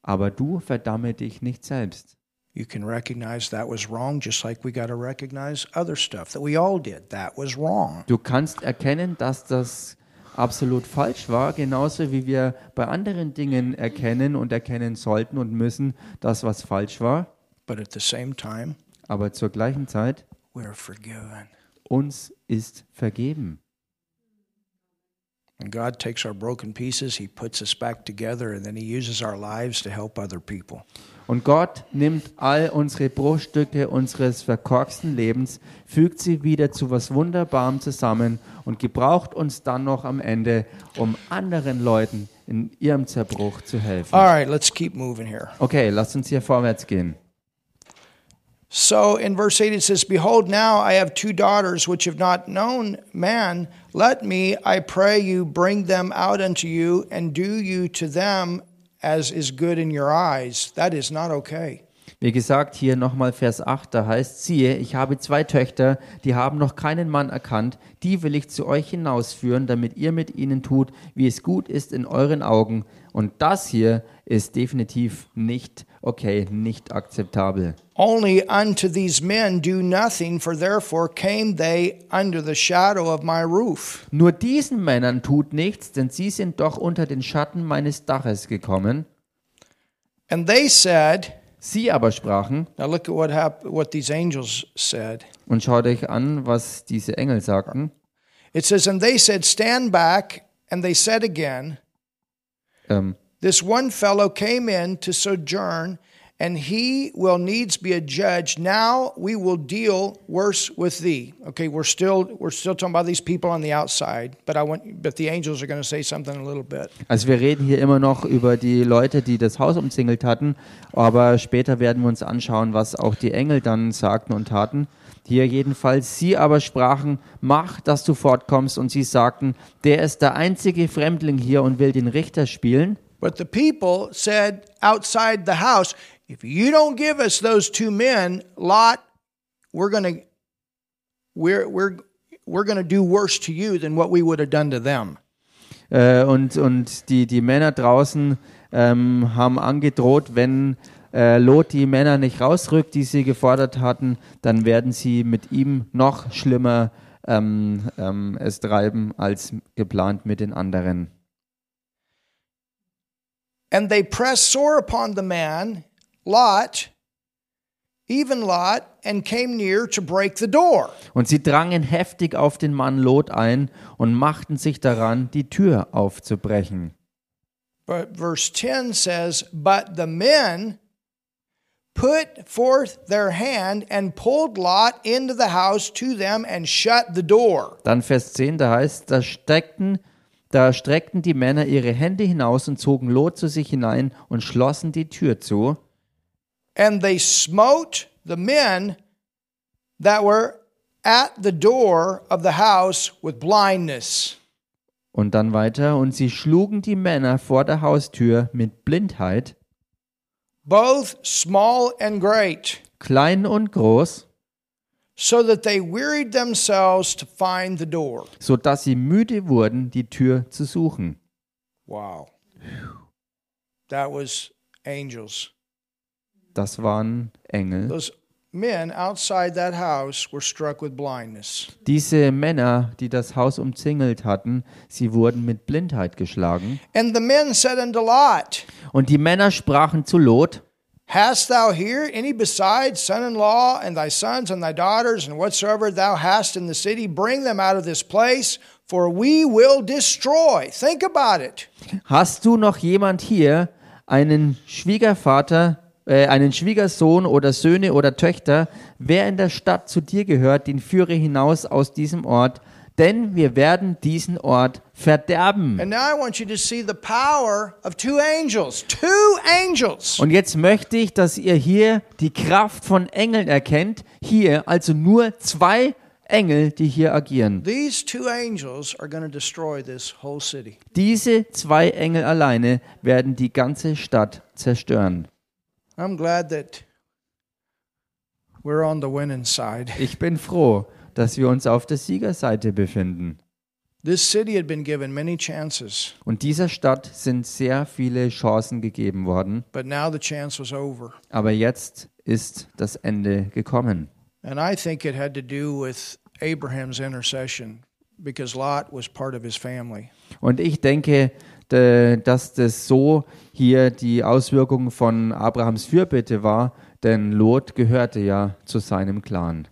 [SPEAKER 1] Aber du verdamme dich nicht selbst.
[SPEAKER 2] You can recognize that was wrong, just like we got to recognize other stuff that we all did. That was wrong.
[SPEAKER 1] Du kannst erkennen, dass das absolut falsch war, genauso wie wir bei anderen Dingen erkennen und erkennen sollten und müssen, dass was falsch war.
[SPEAKER 2] But at the same time,
[SPEAKER 1] Aber zur gleichen Zeit,
[SPEAKER 2] we're forgiven.
[SPEAKER 1] uns ist vergeben.
[SPEAKER 2] And God takes our broken pieces, He puts us back together, and then He uses our lives to help other people.
[SPEAKER 1] Und Gott nimmt all unsere Bruchstücke unseres verkorksten Lebens, fügt sie wieder zu was Wunderbarem zusammen und gebraucht uns dann noch am Ende, um anderen Leuten in ihrem Zerbruch zu helfen.
[SPEAKER 2] All right, let's keep moving here.
[SPEAKER 1] Okay, lasst uns hier vorwärts gehen.
[SPEAKER 2] So in verse 8 it says, Behold, now I have two daughters which have not known man. Let me, I pray you, bring them out unto you, and do you to them as is good in your eyes. That is not okay.
[SPEAKER 1] Wie gesagt, hier nochmal Vers 8, da heißt, siehe, ich habe zwei Töchter, die haben noch keinen Mann erkannt, die will ich zu euch hinausführen, damit ihr mit ihnen tut, wie es gut ist in euren Augen. Und das hier ist definitiv nicht okay, nicht akzeptabel.
[SPEAKER 2] Only unto these men do nothing, for therefore came they under the shadow of my roof.
[SPEAKER 1] Nur diesen Männern tut nichts, denn sie sind doch unter den Schatten meines Daches gekommen.
[SPEAKER 2] And they said,
[SPEAKER 1] Sie aber sprachen,
[SPEAKER 2] now look at what what these angels said.
[SPEAKER 1] und schaut euch an, was diese Engel sagten.
[SPEAKER 2] It says, and they said, Stand back. And they said again,
[SPEAKER 1] Ähm,
[SPEAKER 2] This one fellow came in to sojourn, and he will needs be a judge. Now we will deal worse with thee. Okay, we're still we're still talking about these people on the outside, but I want but the angels are going to say something in a little bit.
[SPEAKER 1] Also wir reden hier immer noch über die Leute, die das Haus umzingelt hatten, aber später werden wir uns anschauen, was auch die Engel dann sagten und taten. Hier jedenfalls, sie aber sprachen, mach, dass du fortkommst, und sie sagten, der ist der einzige Fremdling hier und will den Richter spielen.
[SPEAKER 2] But the people said outside the house, if you don't give us those two men, Lot, we're going to we're we're we're going to do worse to you than what we would have done to them.
[SPEAKER 1] Äh, und und die, die Männer draußen ähm, haben angedroht, wenn äh, Lot die Männer nicht rausrückt, die sie gefordert hatten, dann werden sie mit ihm noch schlimmer ähm, ähm, es treiben als geplant mit den anderen.
[SPEAKER 2] And they pressed sore upon the man, Lot, even Lot, and came near to break the door.
[SPEAKER 1] Und sie drangen heftig auf den Mann Lot ein und machten sich daran, die Tür aufzubrechen.
[SPEAKER 2] But verse 10 says, But the men put forth their hand and pulled Lot into the house to them and shut the door.
[SPEAKER 1] Dann Vers 10, da heißt, da streckten, da streckten die Männer ihre Hände hinaus und zogen Lot zu sich hinein und schlossen die Tür zu.
[SPEAKER 2] And they smote the men that were at the door of the house with blindness.
[SPEAKER 1] Und dann weiter, und sie schlugen die Männer vor der Haustür mit Blindheit,
[SPEAKER 2] both small and great,
[SPEAKER 1] klein und groß,
[SPEAKER 2] so that they wearied themselves to find the door.
[SPEAKER 1] so dass sie müde wurden, die Tür zu suchen.
[SPEAKER 2] Wow. That was angels.
[SPEAKER 1] Das waren Engel.
[SPEAKER 2] Those men outside that house were struck with blindness.
[SPEAKER 1] Diese Männer, die das Haus umzingelt hatten, sie wurden mit Blindheit geschlagen.
[SPEAKER 2] And the men said unto Lot,
[SPEAKER 1] Und die Männer sprachen zu Lot,
[SPEAKER 2] Hast thou here any besides son in law and thy sons and thy daughters and whatsoever thou hast in the city? Bring them out of this place, for we will destroy. Think about it.
[SPEAKER 1] Hast du noch jemand hier, einen Schwiegervater, äh, einen Schwiegersohn oder Söhne oder Töchter, wer in der Stadt zu dir gehört, den führe hinaus aus diesem Ort, denn wir werden diesen Ort verderben. Und jetzt möchte ich, dass ihr hier die Kraft von Engeln erkennt. Hier also nur zwei Engel, die hier agieren.
[SPEAKER 2] These two angels are going to destroy this whole city.
[SPEAKER 1] Diese zwei Engel alleine werden die ganze Stadt zerstören.
[SPEAKER 2] I'm glad that we're on the winning side.
[SPEAKER 1] Ich bin froh, dass wir uns auf der Siegerseite befinden.
[SPEAKER 2] This city had been given many chances,
[SPEAKER 1] Und dieser Stadt sind sehr viele Chancen gegeben worden,
[SPEAKER 2] but now the chance was over.
[SPEAKER 1] aber jetzt ist das Ende gekommen.
[SPEAKER 2] And I think it had to do with Abraham's intercession because Lot was part of his family.
[SPEAKER 1] Und ich denke, de- dass das so hier die Auswirkung von Abrahams Fürbitte war, denn Lot gehörte ja zu seinem Clan.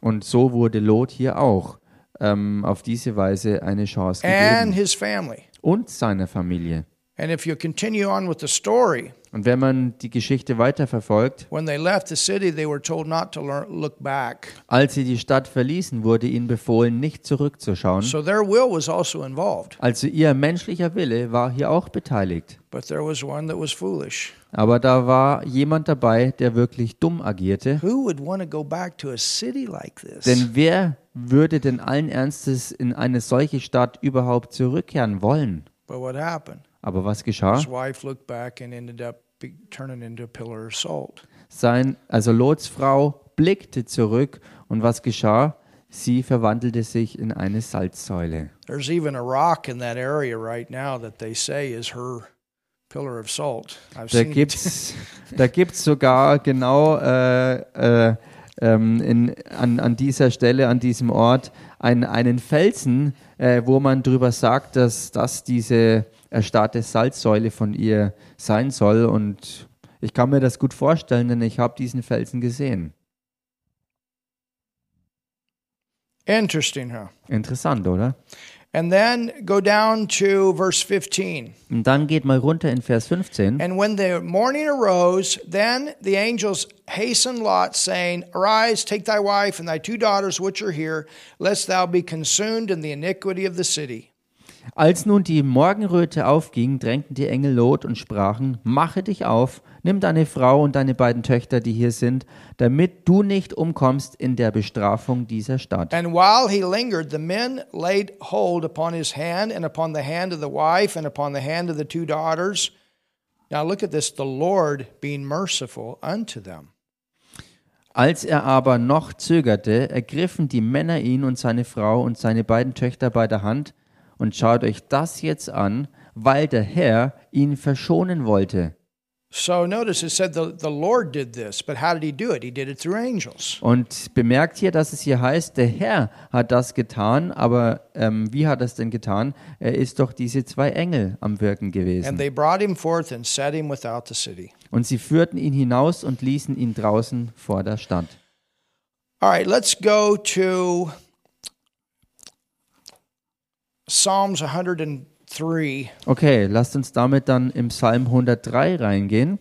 [SPEAKER 2] Also.
[SPEAKER 1] Und so wurde Lot hier auch ähm, auf diese Weise eine Chance gegeben.
[SPEAKER 2] his family.
[SPEAKER 1] Und seiner Familie.
[SPEAKER 2] And if you continue on with the story,
[SPEAKER 1] Und wenn man die Geschichte weiterverfolgt,
[SPEAKER 2] when they left the city, they were told not to learn, look back.
[SPEAKER 1] als sie die Stadt verließen, wurde ihnen befohlen, nicht zurückzuschauen.
[SPEAKER 2] So their will was also involved.
[SPEAKER 1] Also ihr menschlicher Wille war hier auch beteiligt.
[SPEAKER 2] But there was one that was foolish.
[SPEAKER 1] Aber da war jemand dabei, der wirklich dumm agierte.
[SPEAKER 2] Who would want to go back to a city like this?
[SPEAKER 1] Denn wer würde denn allen Ernstes in eine solche Stadt überhaupt zurückkehren wollen? Aber was geschah?
[SPEAKER 2] His wife looked back and ended up be, turning into a pillar of salt.
[SPEAKER 1] Sein, also Lots Frau blickte zurück und was geschah? Sie verwandelte sich in eine Salzsäule.
[SPEAKER 2] There's even a rock in that area right now that they say is her pillar of salt. I've
[SPEAKER 1] Da gibt's, da gibt's sogar genau äh, äh, ähm, in, an, an dieser Stelle, an diesem Ort, ein, einen Felsen, äh, wo man drüber sagt, dass das diese erstarrte Salzsäule von ihr sein soll. Und ich kann mir das gut vorstellen, denn ich habe diesen Felsen gesehen.
[SPEAKER 2] Interesting, huh?
[SPEAKER 1] Interessant, oder?
[SPEAKER 2] And then go down to verse 15.
[SPEAKER 1] Und dann geht mal runter in Vers 15.
[SPEAKER 2] And when the morning arose, then the angels hastened Lot, saying, Arise, take thy wife and thy two daughters which are here, lest thou be consumed in the iniquity of the city.
[SPEAKER 1] Als nun die Morgenröte aufging, drängten die Engel Lot und sprachen: Mache dich auf, nimm deine Frau und deine beiden Töchter, die hier sind, damit du nicht umkommst in der Bestrafung dieser Stadt.
[SPEAKER 2] And while he lingered, the men laid hold upon his hand and upon the hand of the wife and upon the hand of the two daughters. Now look at this the Lord being merciful unto them.
[SPEAKER 1] Als er aber noch zögerte, ergriffen die Männer ihn und seine Frau und seine beiden Töchter bei der Hand. Und schaut euch das jetzt an, weil der Herr ihn verschonen wollte.
[SPEAKER 2] So notice it said the, the Lord did this, but how did he do it? He did it through angels.
[SPEAKER 1] Und bemerkt hier, dass es hier heißt, der Herr hat das getan, aber ähm, wie hat er es denn getan? Er ist doch diese zwei Engel am Wirken
[SPEAKER 2] And
[SPEAKER 1] gewesen.
[SPEAKER 2] they brought him forth and set him without the city.
[SPEAKER 1] Und sie führten ihn hinaus und ließen ihn draußen vor der Stadt.
[SPEAKER 2] All right, let's go to Psalms 103.
[SPEAKER 1] Okay, lasst uns damit dann im Psalm 103 reingehen.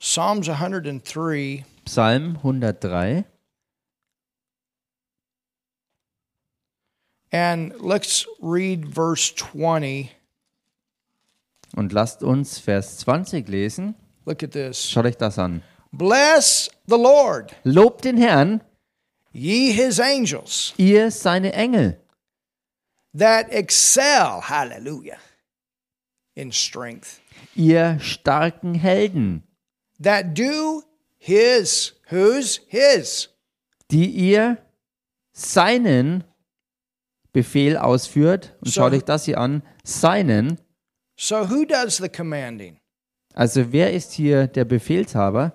[SPEAKER 2] Psalms 103.
[SPEAKER 1] Psalm 103.
[SPEAKER 2] And let's read verse 20.
[SPEAKER 1] Und lasst uns Vers 20 lesen.
[SPEAKER 2] Look at this.
[SPEAKER 1] Schaut euch das an.
[SPEAKER 2] Bless the Lord,
[SPEAKER 1] Lobt den Herrn,
[SPEAKER 2] ye his angels
[SPEAKER 1] ihr seine Engel,
[SPEAKER 2] that excel, hallelujah, in strength,
[SPEAKER 1] ihr starken Helden,
[SPEAKER 2] that do his, whose? His.
[SPEAKER 1] die ihr seinen Befehl ausführt. Und
[SPEAKER 2] So-
[SPEAKER 1] schaut euch das hier an. Seinen.
[SPEAKER 2] So who does the commanding?
[SPEAKER 1] Also wer ist hier der Befehlshaber?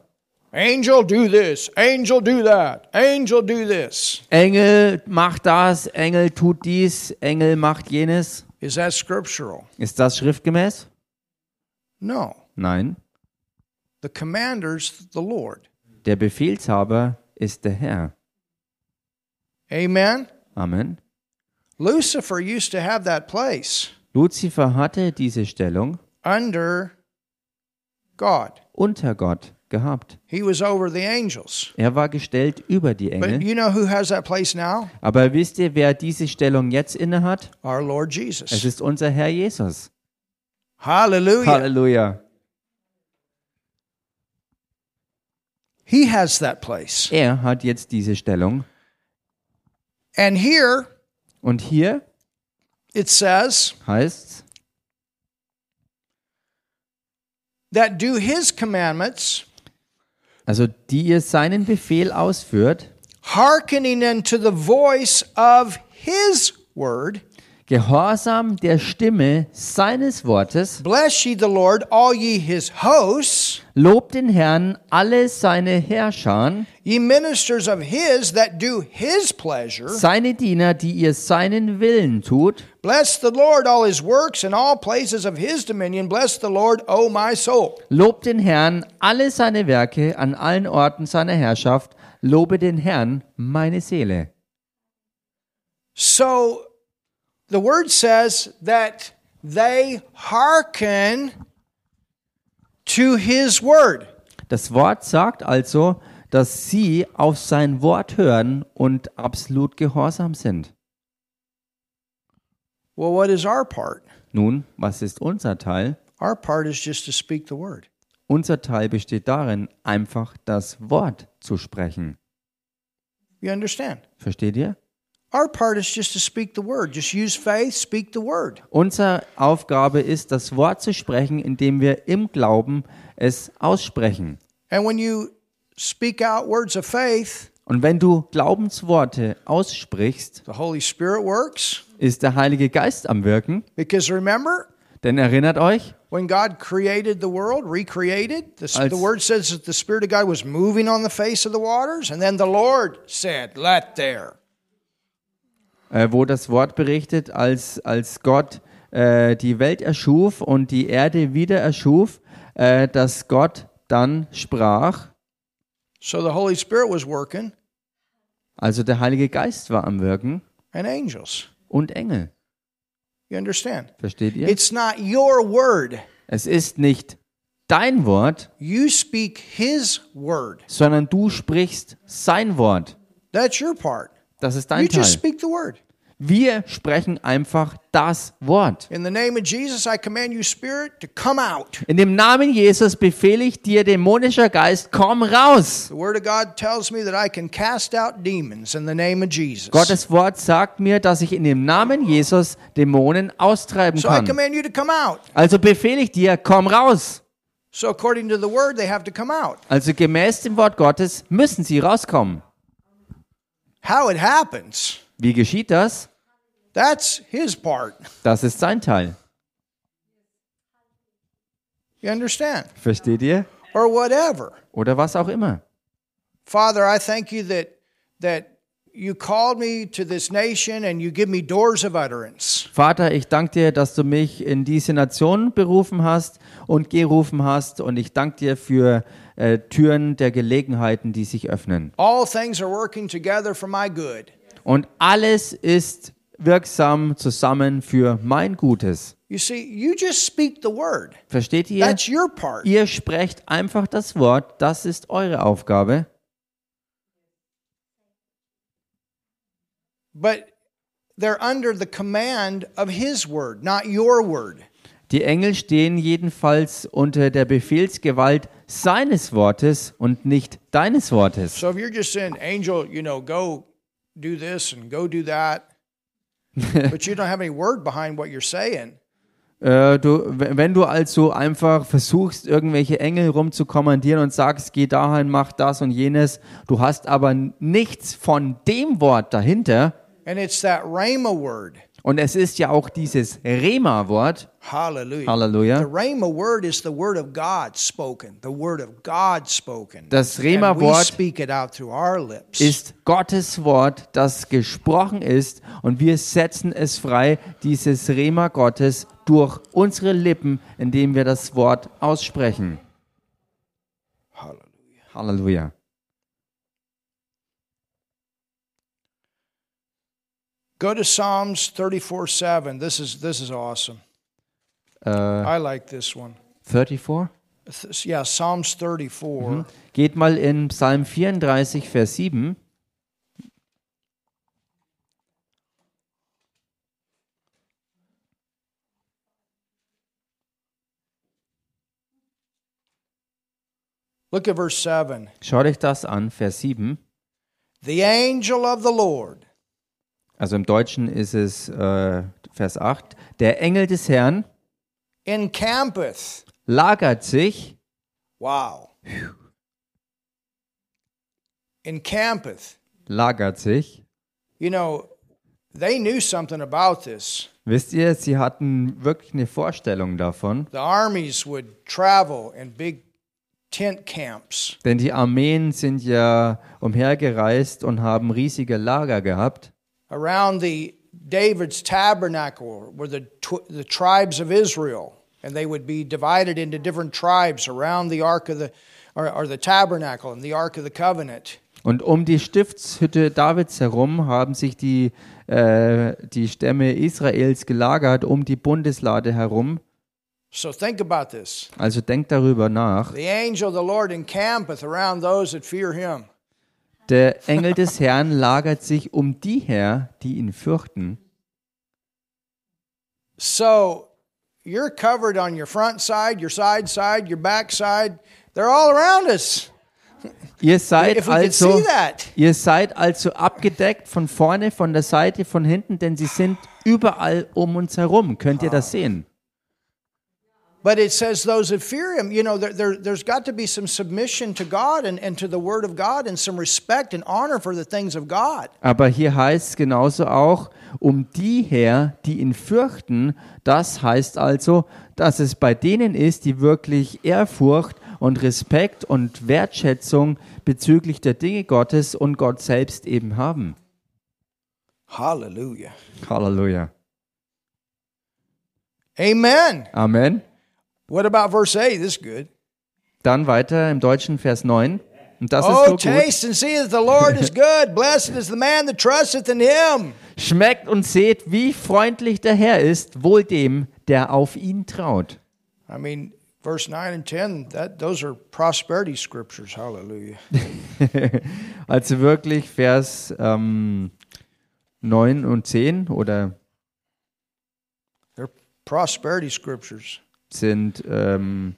[SPEAKER 2] Angel, do this. Angel, do that. Angel, do this.
[SPEAKER 1] Engel macht das, Engel tut dies, Engel macht jenes.
[SPEAKER 2] Is that scriptural?
[SPEAKER 1] Ist das schriftgemäß?
[SPEAKER 2] No.
[SPEAKER 1] Nein.
[SPEAKER 2] The commander's the Lord.
[SPEAKER 1] Der Befehlshaber ist der Herr.
[SPEAKER 2] Amen.
[SPEAKER 1] Amen.
[SPEAKER 2] Lucifer used to have that place
[SPEAKER 1] Luzifer hatte diese Stellung
[SPEAKER 2] under God.
[SPEAKER 1] unter Gott. gehabt.
[SPEAKER 2] He was over the angels.
[SPEAKER 1] Er war gestellt über die
[SPEAKER 2] But
[SPEAKER 1] Engel.
[SPEAKER 2] you know who has that place now?
[SPEAKER 1] Aber wisst ihr, wer diese Stellung jetzt innehat?
[SPEAKER 2] Our Lord
[SPEAKER 1] Es
[SPEAKER 2] Jesus.
[SPEAKER 1] ist unser Herr Jesus.
[SPEAKER 2] Hallelujah.
[SPEAKER 1] Halleluja.
[SPEAKER 2] He has that place.
[SPEAKER 1] Er hat jetzt diese Stellung.
[SPEAKER 2] And here
[SPEAKER 1] Und hier
[SPEAKER 2] it says
[SPEAKER 1] heißt
[SPEAKER 2] that do his commandments,
[SPEAKER 1] also die ihr seinen Befehl ausführt,
[SPEAKER 2] hearkening unto the voice of his word.
[SPEAKER 1] Gehorsam der Stimme seines Wortes,
[SPEAKER 2] Bless ye the Lord, all ye his hosts,
[SPEAKER 1] lobt den Herrn alle seine Herrscher,
[SPEAKER 2] ye ministers of his that do his pleasure.
[SPEAKER 1] seine Diener, die ihr seinen Willen tut.
[SPEAKER 2] Bless the Lord, all his works and all places of his dominion. Bless the Lord, O my soul.
[SPEAKER 1] Lobt den Herrn alle seine Werke an allen Orten seiner Herrschaft. Lobe den Herrn, meine Seele.
[SPEAKER 2] So the word says that they hearken to his word.
[SPEAKER 1] Das Wort sagt also, dass sie auf sein Wort hören und absolut gehorsam sind.
[SPEAKER 2] Well, what is our part?
[SPEAKER 1] Nun, was ist unser Teil?
[SPEAKER 2] Our part is just to speak the word.
[SPEAKER 1] Unser Teil besteht darin, einfach das Wort zu sprechen.
[SPEAKER 2] You understand?
[SPEAKER 1] Versteht ihr?
[SPEAKER 2] Our part is just to speak the word. Just use faith, speak the word.
[SPEAKER 1] Unsere Aufgabe ist, das Wort zu sprechen, indem wir im Glauben es aussprechen.
[SPEAKER 2] And when you speak out words of faith,
[SPEAKER 1] Und wenn du Glaubensworte aussprichst,
[SPEAKER 2] the Holy Spirit works.
[SPEAKER 1] ist der Heilige Geist am Wirken.
[SPEAKER 2] Because remember,
[SPEAKER 1] Denn erinnert euch,
[SPEAKER 2] when God created the world, recreated, the, the word says that the Spirit of God was moving on the face of the waters, and then the Lord said, Let there.
[SPEAKER 1] Äh, wo das Wort berichtet, als, als Gott äh, die Welt erschuf und die Erde wieder erschuf, äh, dass Gott dann sprach,
[SPEAKER 2] So the Holy Spirit was working,
[SPEAKER 1] also der Heilige Geist war am Wirken
[SPEAKER 2] and angels.
[SPEAKER 1] und Engel.
[SPEAKER 2] You understand?
[SPEAKER 1] Versteht ihr?
[SPEAKER 2] It's not your word.
[SPEAKER 1] Es ist nicht dein Wort,
[SPEAKER 2] You speak His word.
[SPEAKER 1] sondern du sprichst sein Wort.
[SPEAKER 2] That's your part.
[SPEAKER 1] Das ist
[SPEAKER 2] You
[SPEAKER 1] dein
[SPEAKER 2] just
[SPEAKER 1] Teil.
[SPEAKER 2] speak the word.
[SPEAKER 1] Wir sprechen einfach das Wort.
[SPEAKER 2] In the name of Jesus, I command you, Spirit, to come out.
[SPEAKER 1] In dem Namen Jesus befehle ich dir, dämonischer Geist, komm raus.
[SPEAKER 2] The Word of God tells me that I can cast out demons in the name of Jesus.
[SPEAKER 1] Gottes Wort sagt mir, dass ich in dem Namen Jesus Dämonen austreiben
[SPEAKER 2] So
[SPEAKER 1] kann.
[SPEAKER 2] you.
[SPEAKER 1] Also befehle ich dir, komm raus.
[SPEAKER 2] So according to the Word, they have to come out.
[SPEAKER 1] Also gemäß dem Wort Gottes müssen sie rauskommen.
[SPEAKER 2] How it happens,
[SPEAKER 1] Wie geschieht das?
[SPEAKER 2] that's His part.
[SPEAKER 1] Das ist sein Teil.
[SPEAKER 2] You understand?
[SPEAKER 1] Versteht ihr?
[SPEAKER 2] Or whatever.
[SPEAKER 1] Oder was auch immer.
[SPEAKER 2] Father, I thank you that that you called me to this nation and you give me doors of utterance.
[SPEAKER 1] Vater, ich danke dir, dass du mich in diese Nation berufen hast und gerufen hast. Und ich danke dir für äh, Türen der Gelegenheiten, die sich öffnen.
[SPEAKER 2] All things are working together for my good.
[SPEAKER 1] Und alles ist wirksam zusammen für mein Gutes.
[SPEAKER 2] You see, you just speak the word.
[SPEAKER 1] Versteht ihr?
[SPEAKER 2] That's your part.
[SPEAKER 1] Ihr sprecht einfach das Wort. Das ist eure Aufgabe.
[SPEAKER 2] But they're under the command of his word, not your word.
[SPEAKER 1] Die Engel stehen jedenfalls unter der Befehlsgewalt seines Wortes und nicht deines Wortes.
[SPEAKER 2] So if you're just saying, angel, you know, go do this and go do that, but you don't have any word behind what you're saying,
[SPEAKER 1] Äh, du, wenn du also einfach versuchst, irgendwelche Engel rumzukommandieren und sagst, geh dahin, mach das und jenes, du hast aber nichts von dem Wort dahinter,
[SPEAKER 2] and it's that Rhema word.
[SPEAKER 1] und es ist ja auch dieses Rema-Wort,
[SPEAKER 2] Hallelujah.
[SPEAKER 1] Halleluja.
[SPEAKER 2] The Rhema word is the word of God spoken, the word of God spoken.
[SPEAKER 1] Das Rema-Wort
[SPEAKER 2] speak it out through our lips.
[SPEAKER 1] ist Gottes Wort, das gesprochen ist und wir setzen es frei, dieses Rema Gottes durch unsere Lippen, indem wir das Wort aussprechen.
[SPEAKER 2] Hallelujah.
[SPEAKER 1] Halleluja.
[SPEAKER 2] Go to Psalms 34 7. This is, this is awesome.
[SPEAKER 1] Äh,
[SPEAKER 2] I like this one.
[SPEAKER 1] 34?
[SPEAKER 2] Th- Yeah, Psalms 34. Mhm.
[SPEAKER 1] Geht mal in Psalm 34, Vers 7.
[SPEAKER 2] Look at verse 7.
[SPEAKER 1] Schaut euch das an, Vers 7.
[SPEAKER 2] The angel of the Lord
[SPEAKER 1] Also im Deutschen ist es äh, Vers 8. Der Engel des Herrn
[SPEAKER 2] encampeth.
[SPEAKER 1] lagert sich,
[SPEAKER 2] Wow. Encampeth.
[SPEAKER 1] lagert sich.
[SPEAKER 2] You know, they knew something about this.
[SPEAKER 1] Wisst ihr, sie hatten wirklich eine Vorstellung davon,
[SPEAKER 2] The armies would travel in big tent camps.
[SPEAKER 1] denn die Armeen sind ja umhergereist und haben riesige Lager gehabt.
[SPEAKER 2] Around the David's tabernacle were the tw- the tribes of Israel, and they would be divided into different tribes around the ark of the or, or the tabernacle and the ark of the covenant.
[SPEAKER 1] Und um die Stiftshütte Davids herum haben sich die, äh, die Stämme Israels gelagert, um die Bundeslade herum.
[SPEAKER 2] So think about this.
[SPEAKER 1] Also denkt darüber nach.
[SPEAKER 2] The angel of the Lord encampeth around those that fear him.
[SPEAKER 1] Der Engel des Herrn lagert sich um die her, die ihn fürchten.
[SPEAKER 2] So you're covered on your front side, your side side, your back side. They're all around us.
[SPEAKER 1] Ihr seid also. Ihr seid also abgedeckt von vorne, von der Seite, von hinten, denn sie sind überall um uns herum. Könnt ihr das sehen?
[SPEAKER 2] But it says those that fear him, you know, there, there, there's got to be some submission to God and, and to the word of God and some respect and honor for the things of God.
[SPEAKER 1] Aber hier heißt es genauso auch, um die her, die ihn fürchten. Das heißt also, dass es bei denen ist, die wirklich Ehrfurcht und Respekt und Wertschätzung bezüglich der Dinge Gottes und Gott selbst eben haben.
[SPEAKER 2] Hallelujah.
[SPEAKER 1] Halleluja.
[SPEAKER 2] Amen.
[SPEAKER 1] Amen.
[SPEAKER 2] What about verse 8? This is good.
[SPEAKER 1] Dann weiter im Deutschen Vers 9. Und das ist
[SPEAKER 2] Oh,
[SPEAKER 1] so gut.
[SPEAKER 2] taste and see that the Lord is good. Blessed is the man that trusteth in him.
[SPEAKER 1] Schmeckt und seht, wie freundlich der Herr ist, wohl dem, der auf ihn traut.
[SPEAKER 2] I mean, verse 9 and 10, that, those are prosperity scriptures. Hallelujah.
[SPEAKER 1] Also wirklich Vers ähm, 9 und 10 oder
[SPEAKER 2] They're prosperity scriptures.
[SPEAKER 1] Sind ähm,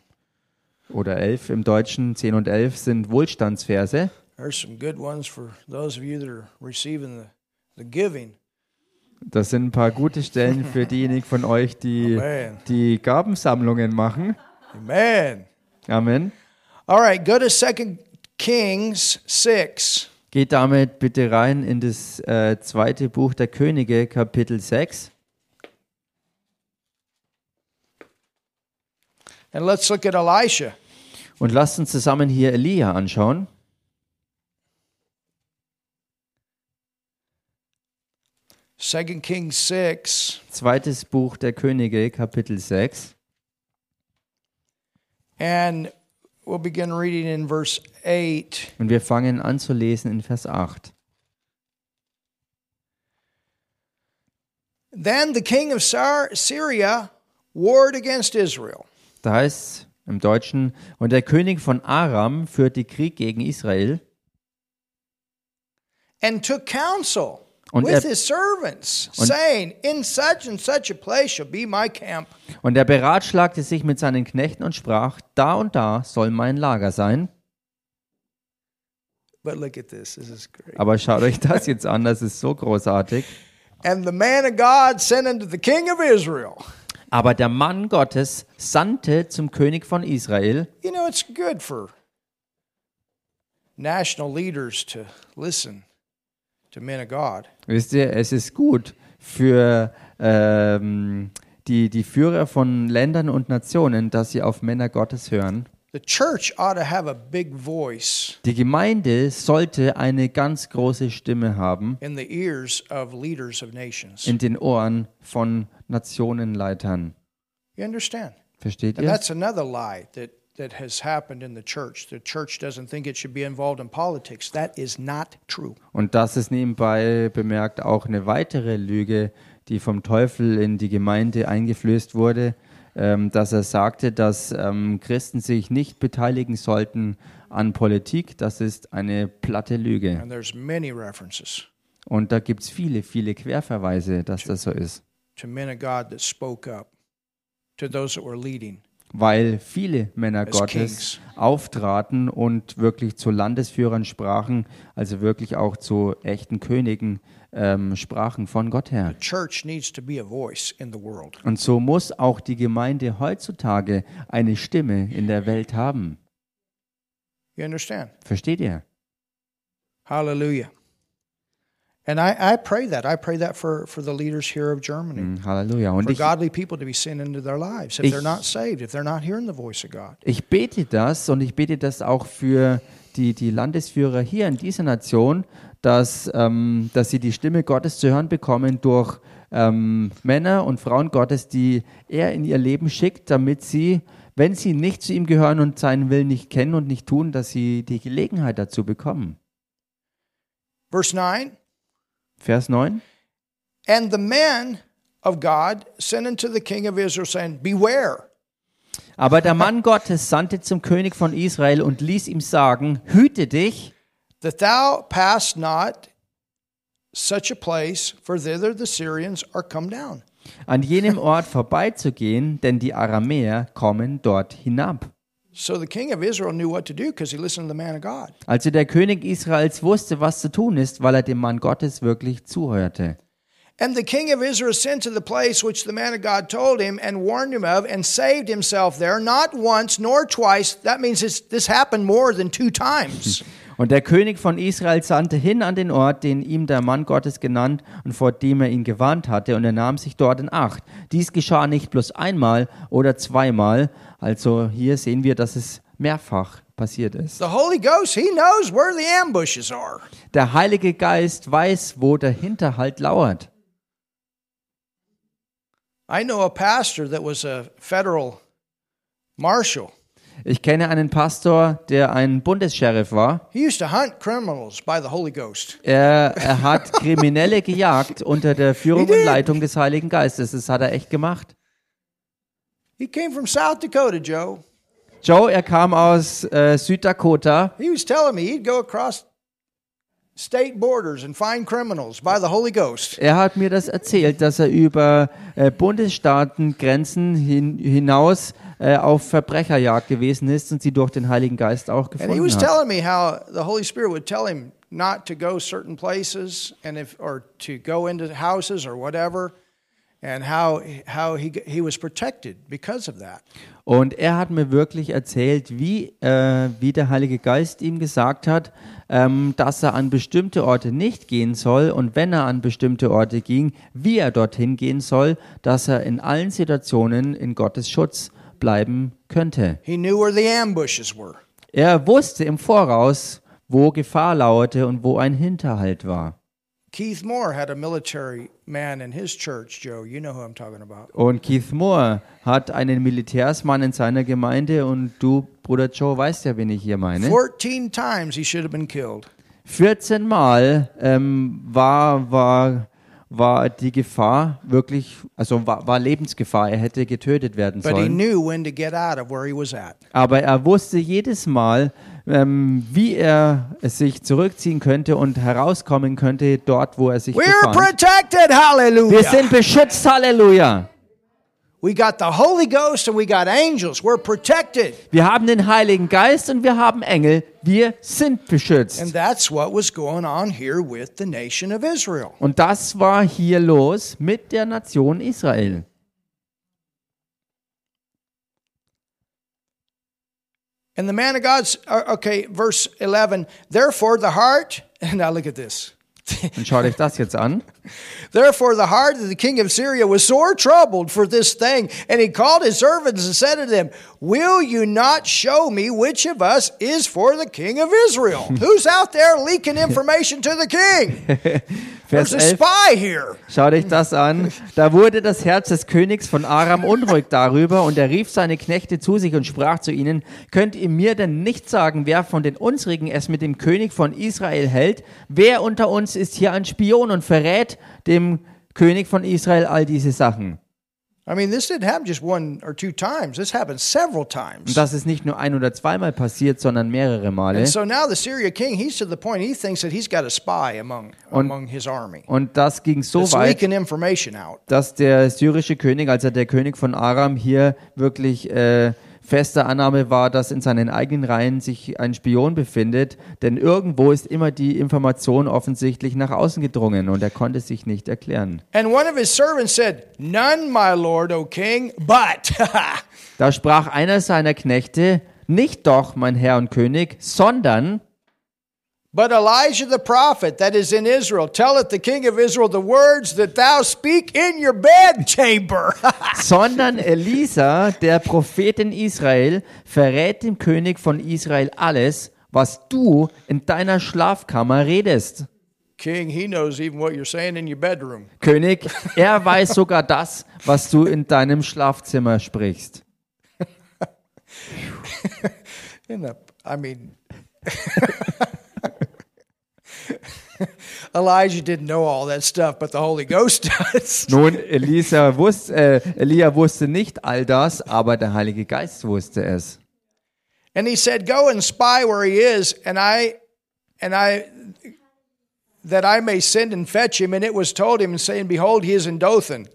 [SPEAKER 1] oder 11 im Deutschen, 10 und 11 sind Wohlstandsverse. Das sind ein paar gute Stellen für diejenigen von euch, die
[SPEAKER 2] Amen.
[SPEAKER 1] die Gabensammlungen machen.
[SPEAKER 2] Amen.
[SPEAKER 1] Amen.
[SPEAKER 2] All right, go to 2 Kings 6.
[SPEAKER 1] Geht damit bitte rein in das äh, zweite Buch der Könige, Kapitel 6.
[SPEAKER 2] And let's look at Elisha.
[SPEAKER 1] Und lasst uns zusammen hier Elia anschauen.
[SPEAKER 2] Second Kings 6.
[SPEAKER 1] Zweites Buch der Könige, Kapitel 6.
[SPEAKER 2] And we'll begin reading in verse 8.
[SPEAKER 1] Und wir fangen an zu lesen in Vers 8.
[SPEAKER 2] Then the king of Syr- Syria warred against Israel.
[SPEAKER 1] Da heißt im Deutschen, und der König von Aram führte Krieg gegen Israel
[SPEAKER 2] and took counsel
[SPEAKER 1] Und
[SPEAKER 2] with
[SPEAKER 1] er-
[SPEAKER 2] his servants,
[SPEAKER 1] und-
[SPEAKER 2] saying, In such and such a place shall be my camp.
[SPEAKER 1] und er beratschlagte sich mit seinen Knechten und sprach, da und da soll mein Lager sein.
[SPEAKER 2] But look at this. This is great.
[SPEAKER 1] Aber schaut euch das jetzt an, das ist so großartig.
[SPEAKER 2] And the man of God sent unto the king of Israel.
[SPEAKER 1] Aber der Mann Gottes sandte zum König von Israel.
[SPEAKER 2] You know, it's good for national leaders to listen to men of God.
[SPEAKER 1] Wisst ihr, es ist gut für ähm, die, die Führer von Ländern und Nationen, dass sie auf Männer Gottes hören.
[SPEAKER 2] The church ought to have a big voice
[SPEAKER 1] Die Gemeinde sollte eine ganz große Stimme haben
[SPEAKER 2] in the ears of leaders of nations.
[SPEAKER 1] in den Ohren von Nationenleitern.
[SPEAKER 2] You understand?
[SPEAKER 1] Versteht
[SPEAKER 2] And
[SPEAKER 1] ihr?
[SPEAKER 2] that's another lie that, that has happened in the church. The church doesn't think it should be involved in politics. That is not true.
[SPEAKER 1] Und das ist nebenbei bemerkt auch eine weitere Lüge, die vom Teufel in die Gemeinde eingeflößt wurde. ähm, dass er sagte, dass ähm, Christen sich nicht beteiligen sollten an Politik. Das ist eine platte Lüge.
[SPEAKER 2] And there's many references
[SPEAKER 1] Und da gibt es viele, viele Querverweise, dass das so ist.
[SPEAKER 2] To men of God that spoke up to those that were leading.
[SPEAKER 1] Weil viele Männer Gottes auftraten und wirklich zu Landesführern sprachen, also wirklich auch zu echten Königen ähm, sprachen von Gott her.
[SPEAKER 2] Church needs to be a voice in the world.
[SPEAKER 1] Und so muss auch die Gemeinde heutzutage eine Stimme in der Welt haben.
[SPEAKER 2] You understand?
[SPEAKER 1] Versteht ihr?
[SPEAKER 2] Hallelujah. And I, I pray that. I pray that for, for the leaders here of Germany.
[SPEAKER 1] Hm, Halleluja. Und
[SPEAKER 2] For
[SPEAKER 1] ich,
[SPEAKER 2] godly people to be sent into their lives if
[SPEAKER 1] Ich-
[SPEAKER 2] they're not saved, if they're not hearing the voice of God.
[SPEAKER 1] ich bete das und ich bete das auch für die, die Landesführer hier in dieser Nation, dass, ähm, dass sie die Stimme Gottes zu hören bekommen durch ähm, Männer und Frauen Gottes, die er in ihr Leben schickt, damit sie, wenn sie nicht zu ihm gehören und seinen Willen nicht kennen und nicht tun, dass sie die Gelegenheit dazu bekommen.
[SPEAKER 2] Verse 9
[SPEAKER 1] Vers 9.
[SPEAKER 2] And the men of God sent unto the king of Israel, saying, Beware.
[SPEAKER 1] Aber der Mann Gottes sandte zum König von Israel und ließ ihm sagen, hüte dich,
[SPEAKER 2] that thou pass not such a place, for thither the Syrians are come down.
[SPEAKER 1] an jenem Ort vorbeizugehen, denn die Aramäer kommen dort hinab.
[SPEAKER 2] So the king of Israel knew what to do because he listened to the man of God.
[SPEAKER 1] Also der König Israels wusste, was zu tun ist, weil er dem Mann Gottes wirklich zuhörte.
[SPEAKER 2] And the king of Israel sent to the place which the man of God told him and warned him of and saved himself there, not once nor twice. That means this, this happened more than two times.
[SPEAKER 1] Und der König von Israel sandte hin an den Ort, den ihm der Mann Gottes genannt und vor dem er ihn gewarnt hatte, und er nahm sich dort in Acht. Dies geschah nicht bloß einmal oder zweimal, also hier sehen wir, dass es mehrfach passiert ist.
[SPEAKER 2] the Holy Ghost, he knows where the ambushes are.
[SPEAKER 1] Der Heilige Geist weiß, wo der Hinterhalt lauert.
[SPEAKER 2] I know a pastor that was a federal marshal.
[SPEAKER 1] Ich kenne einen Pastor, der ein Bundessheriff war.
[SPEAKER 2] He used to hunt criminals by the Holy Ghost.
[SPEAKER 1] Er, er hat Kriminelle gejagt unter der Führung und Leitung des Heiligen Geistes. Das hat er echt gemacht.
[SPEAKER 2] He came from South Dakota, Joe.
[SPEAKER 1] Joe, er kam aus äh, Süddakota.
[SPEAKER 2] He was telling me he'd go across state borders and find criminals by the Holy Ghost.
[SPEAKER 1] Er hat mir das erzählt, dass er über äh, Bundesstaatengrenzen hin, hinaus äh, auf Verbrecherjagd gewesen ist und sie durch den Heiligen Geist auch gefunden
[SPEAKER 2] And he was
[SPEAKER 1] hat.
[SPEAKER 2] telling me how the Holy Spirit would tell him not to go certain places and if or to go into houses or whatever and how how he he was protected because of that.
[SPEAKER 1] Und er hat mir wirklich erzählt, wie, äh, wie der Heilige Geist ihm gesagt hat, ähm, dass er an bestimmte Orte nicht gehen soll und wenn er an bestimmte Orte ging, wie er dorthin gehen soll, dass er in allen Situationen in Gottes Schutz bleiben könnte.
[SPEAKER 2] He knew where the ambushes were.
[SPEAKER 1] Er wusste im Voraus, wo Gefahr lauerte und wo ein Hinterhalt war.
[SPEAKER 2] Keith Moore had a military man in his church, Joe. You know who I'm talking about.
[SPEAKER 1] Und Keith Moore hat einen Militärsmann in seiner Gemeinde und du, Bruder Joe, weißt ja, wen ich hier meine.
[SPEAKER 2] 14 times he should have been killed.
[SPEAKER 1] 14 Mal ähm, war, war, war die Gefahr wirklich, also war, war Lebensgefahr. Er hätte getötet werden
[SPEAKER 2] But he
[SPEAKER 1] sollen.
[SPEAKER 2] knew when to get out of where he was at.
[SPEAKER 1] Aber er wusste jedes Mal, ähm, wie er sich zurückziehen könnte und herauskommen könnte dort, wo er sich
[SPEAKER 2] We're
[SPEAKER 1] befand.
[SPEAKER 2] protected. Hallelujah.
[SPEAKER 1] Wir sind beschützt, Halleluja.
[SPEAKER 2] We got the Holy Ghost and we got angels. We're protected.
[SPEAKER 1] Wir haben den Heiligen Geist und wir haben Engel. Wir sind
[SPEAKER 2] And
[SPEAKER 1] beschützt.
[SPEAKER 2] that's what was going on here with the nation of Israel.
[SPEAKER 1] Und das war hier los mit der Nation Israel.
[SPEAKER 2] And the man of God's, uh, okay, verse 11, therefore the heart, and now look at this.
[SPEAKER 1] Und schaut euch das jetzt an.
[SPEAKER 2] Therefore, the heart of the king of Syria was sore troubled for this thing. And he called his servants and said to them, Will you not show me which of us is for the king of Israel? Who's out there leaking information to the king?
[SPEAKER 1] Vers
[SPEAKER 2] There's a
[SPEAKER 1] 11.
[SPEAKER 2] spy here.
[SPEAKER 1] Schaut euch das an. Da wurde das Herz des Königs von Aram unruhig darüber und er rief seine Knechte zu sich und sprach zu ihnen, könnt ihr mir denn nicht sagen, wer von den unsrigen es mit dem König von Israel hält? Wer unter uns ist hier ein Spion und verrät dem König von Israel all diese Sachen?
[SPEAKER 2] I mean, this didn't happen just one or two times. This happened several
[SPEAKER 1] Und das ist nicht nur ein oder zweimal passiert, sondern mehrere Male.
[SPEAKER 2] And so now the Syria king, he's to the point he thinks that he's got a spy among among his army.
[SPEAKER 1] Und das ging so weit,
[SPEAKER 2] leaking information out.
[SPEAKER 1] dass der syrische König, also der König von Aram, hier wirklich äh, fester Annahme war, dass in seinen eigenen Reihen sich ein Spion befindet. Denn irgendwo ist immer die Information offensichtlich nach außen gedrungen und er konnte sich nicht erklären.
[SPEAKER 2] And one of his servants said, None, my lord, O king, but
[SPEAKER 1] Da sprach einer seiner Knechte, nicht doch, mein Herr und König, sondern
[SPEAKER 2] But Elijah the prophet that is in Israel telleth the king of Israel the words that thou speak in your bedchamber.
[SPEAKER 1] sondern Elisa, der Prophet in Israel, verrät dem König von Israel alles, was du in deiner Schlafkammer redest.
[SPEAKER 2] king, he knows even what you're saying in your bedroom.
[SPEAKER 1] König, er weiß sogar das, was du in deinem Schlafzimmer sprichst.
[SPEAKER 2] In the, I mean, Elijah didn't know all that stuff, but the Holy Ghost does.
[SPEAKER 1] Nun, Elisa wusste, äh, Elia wusste nicht all das, aber der Heilige Geist wusste es.
[SPEAKER 2] And he said, "Go and spy where he is, and I, and I, that I may send and fetch him." And it was told him, saying, "Behold, he is in Dothan."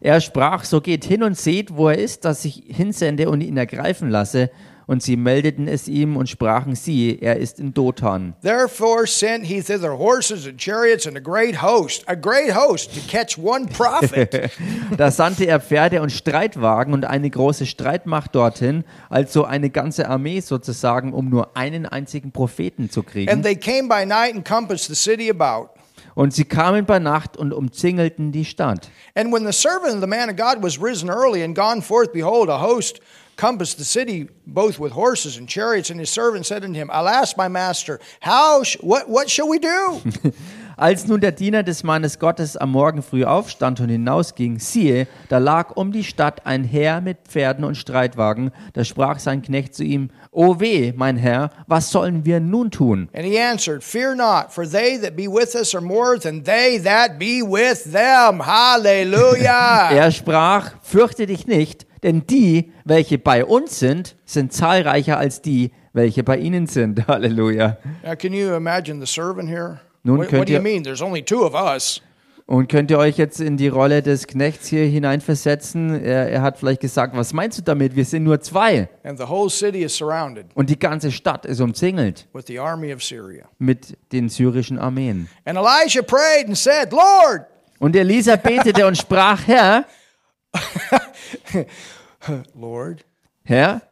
[SPEAKER 1] Er sprach, so geht hin und seht, wo er ist, dass ich hinsende und ihn ergreifen lasse. Und sie meldeten es ihm und sprachen sie, er ist in Dothan.
[SPEAKER 2] Therefore sent he thither horses and chariots and a great host, a great host, to catch one prophet.
[SPEAKER 1] Da sandte er Pferde und Streitwagen und eine große Streitmacht dorthin, also eine ganze Armee sozusagen, um nur einen einzigen Propheten zu
[SPEAKER 2] and
[SPEAKER 1] kriegen.
[SPEAKER 2] they came by night and compassed the city about.
[SPEAKER 1] Und sie kamen bei Nacht und umzingelten die Stadt.
[SPEAKER 2] And when the servant of the man of God was risen early and gone forth, behold, a host compassed the city both with horses and chariots. And his servant said unto him, Alas, my master, how sh- what what shall we do?
[SPEAKER 1] Als nun der Diener des Mannes Gottes am Morgen früh aufstand und hinausging, siehe, da lag um die Stadt ein Heer mit Pferden und Streitwagen. Da sprach sein Knecht zu ihm, O weh, mein Herr, was sollen wir nun tun?
[SPEAKER 2] and he answered, Fear not, for they that be with us are more than they that be with them. Hallelujah.
[SPEAKER 1] Er sprach, fürchte dich nicht, denn die, welche bei uns sind, sind zahlreicher als die, welche bei ihnen sind. Halleluja.
[SPEAKER 2] Now, can you imagine the servant here?
[SPEAKER 1] Nun
[SPEAKER 2] what, what
[SPEAKER 1] könnt
[SPEAKER 2] do you
[SPEAKER 1] ihr-
[SPEAKER 2] mean? There's only two of us.
[SPEAKER 1] Und könnt ihr euch jetzt in die Rolle des Knechts hier hineinversetzen? Er, er hat vielleicht gesagt, was meinst du damit? Wir sind nur zwei.
[SPEAKER 2] And the whole city is surrounded
[SPEAKER 1] Und die ganze Stadt ist umzingelt
[SPEAKER 2] with the army of Syria.
[SPEAKER 1] mit den syrischen Armeen.
[SPEAKER 2] And Elisha prayed and said, Lord,
[SPEAKER 1] Und Elisa betete und sprach, Herr,
[SPEAKER 2] Lord,
[SPEAKER 1] Herr,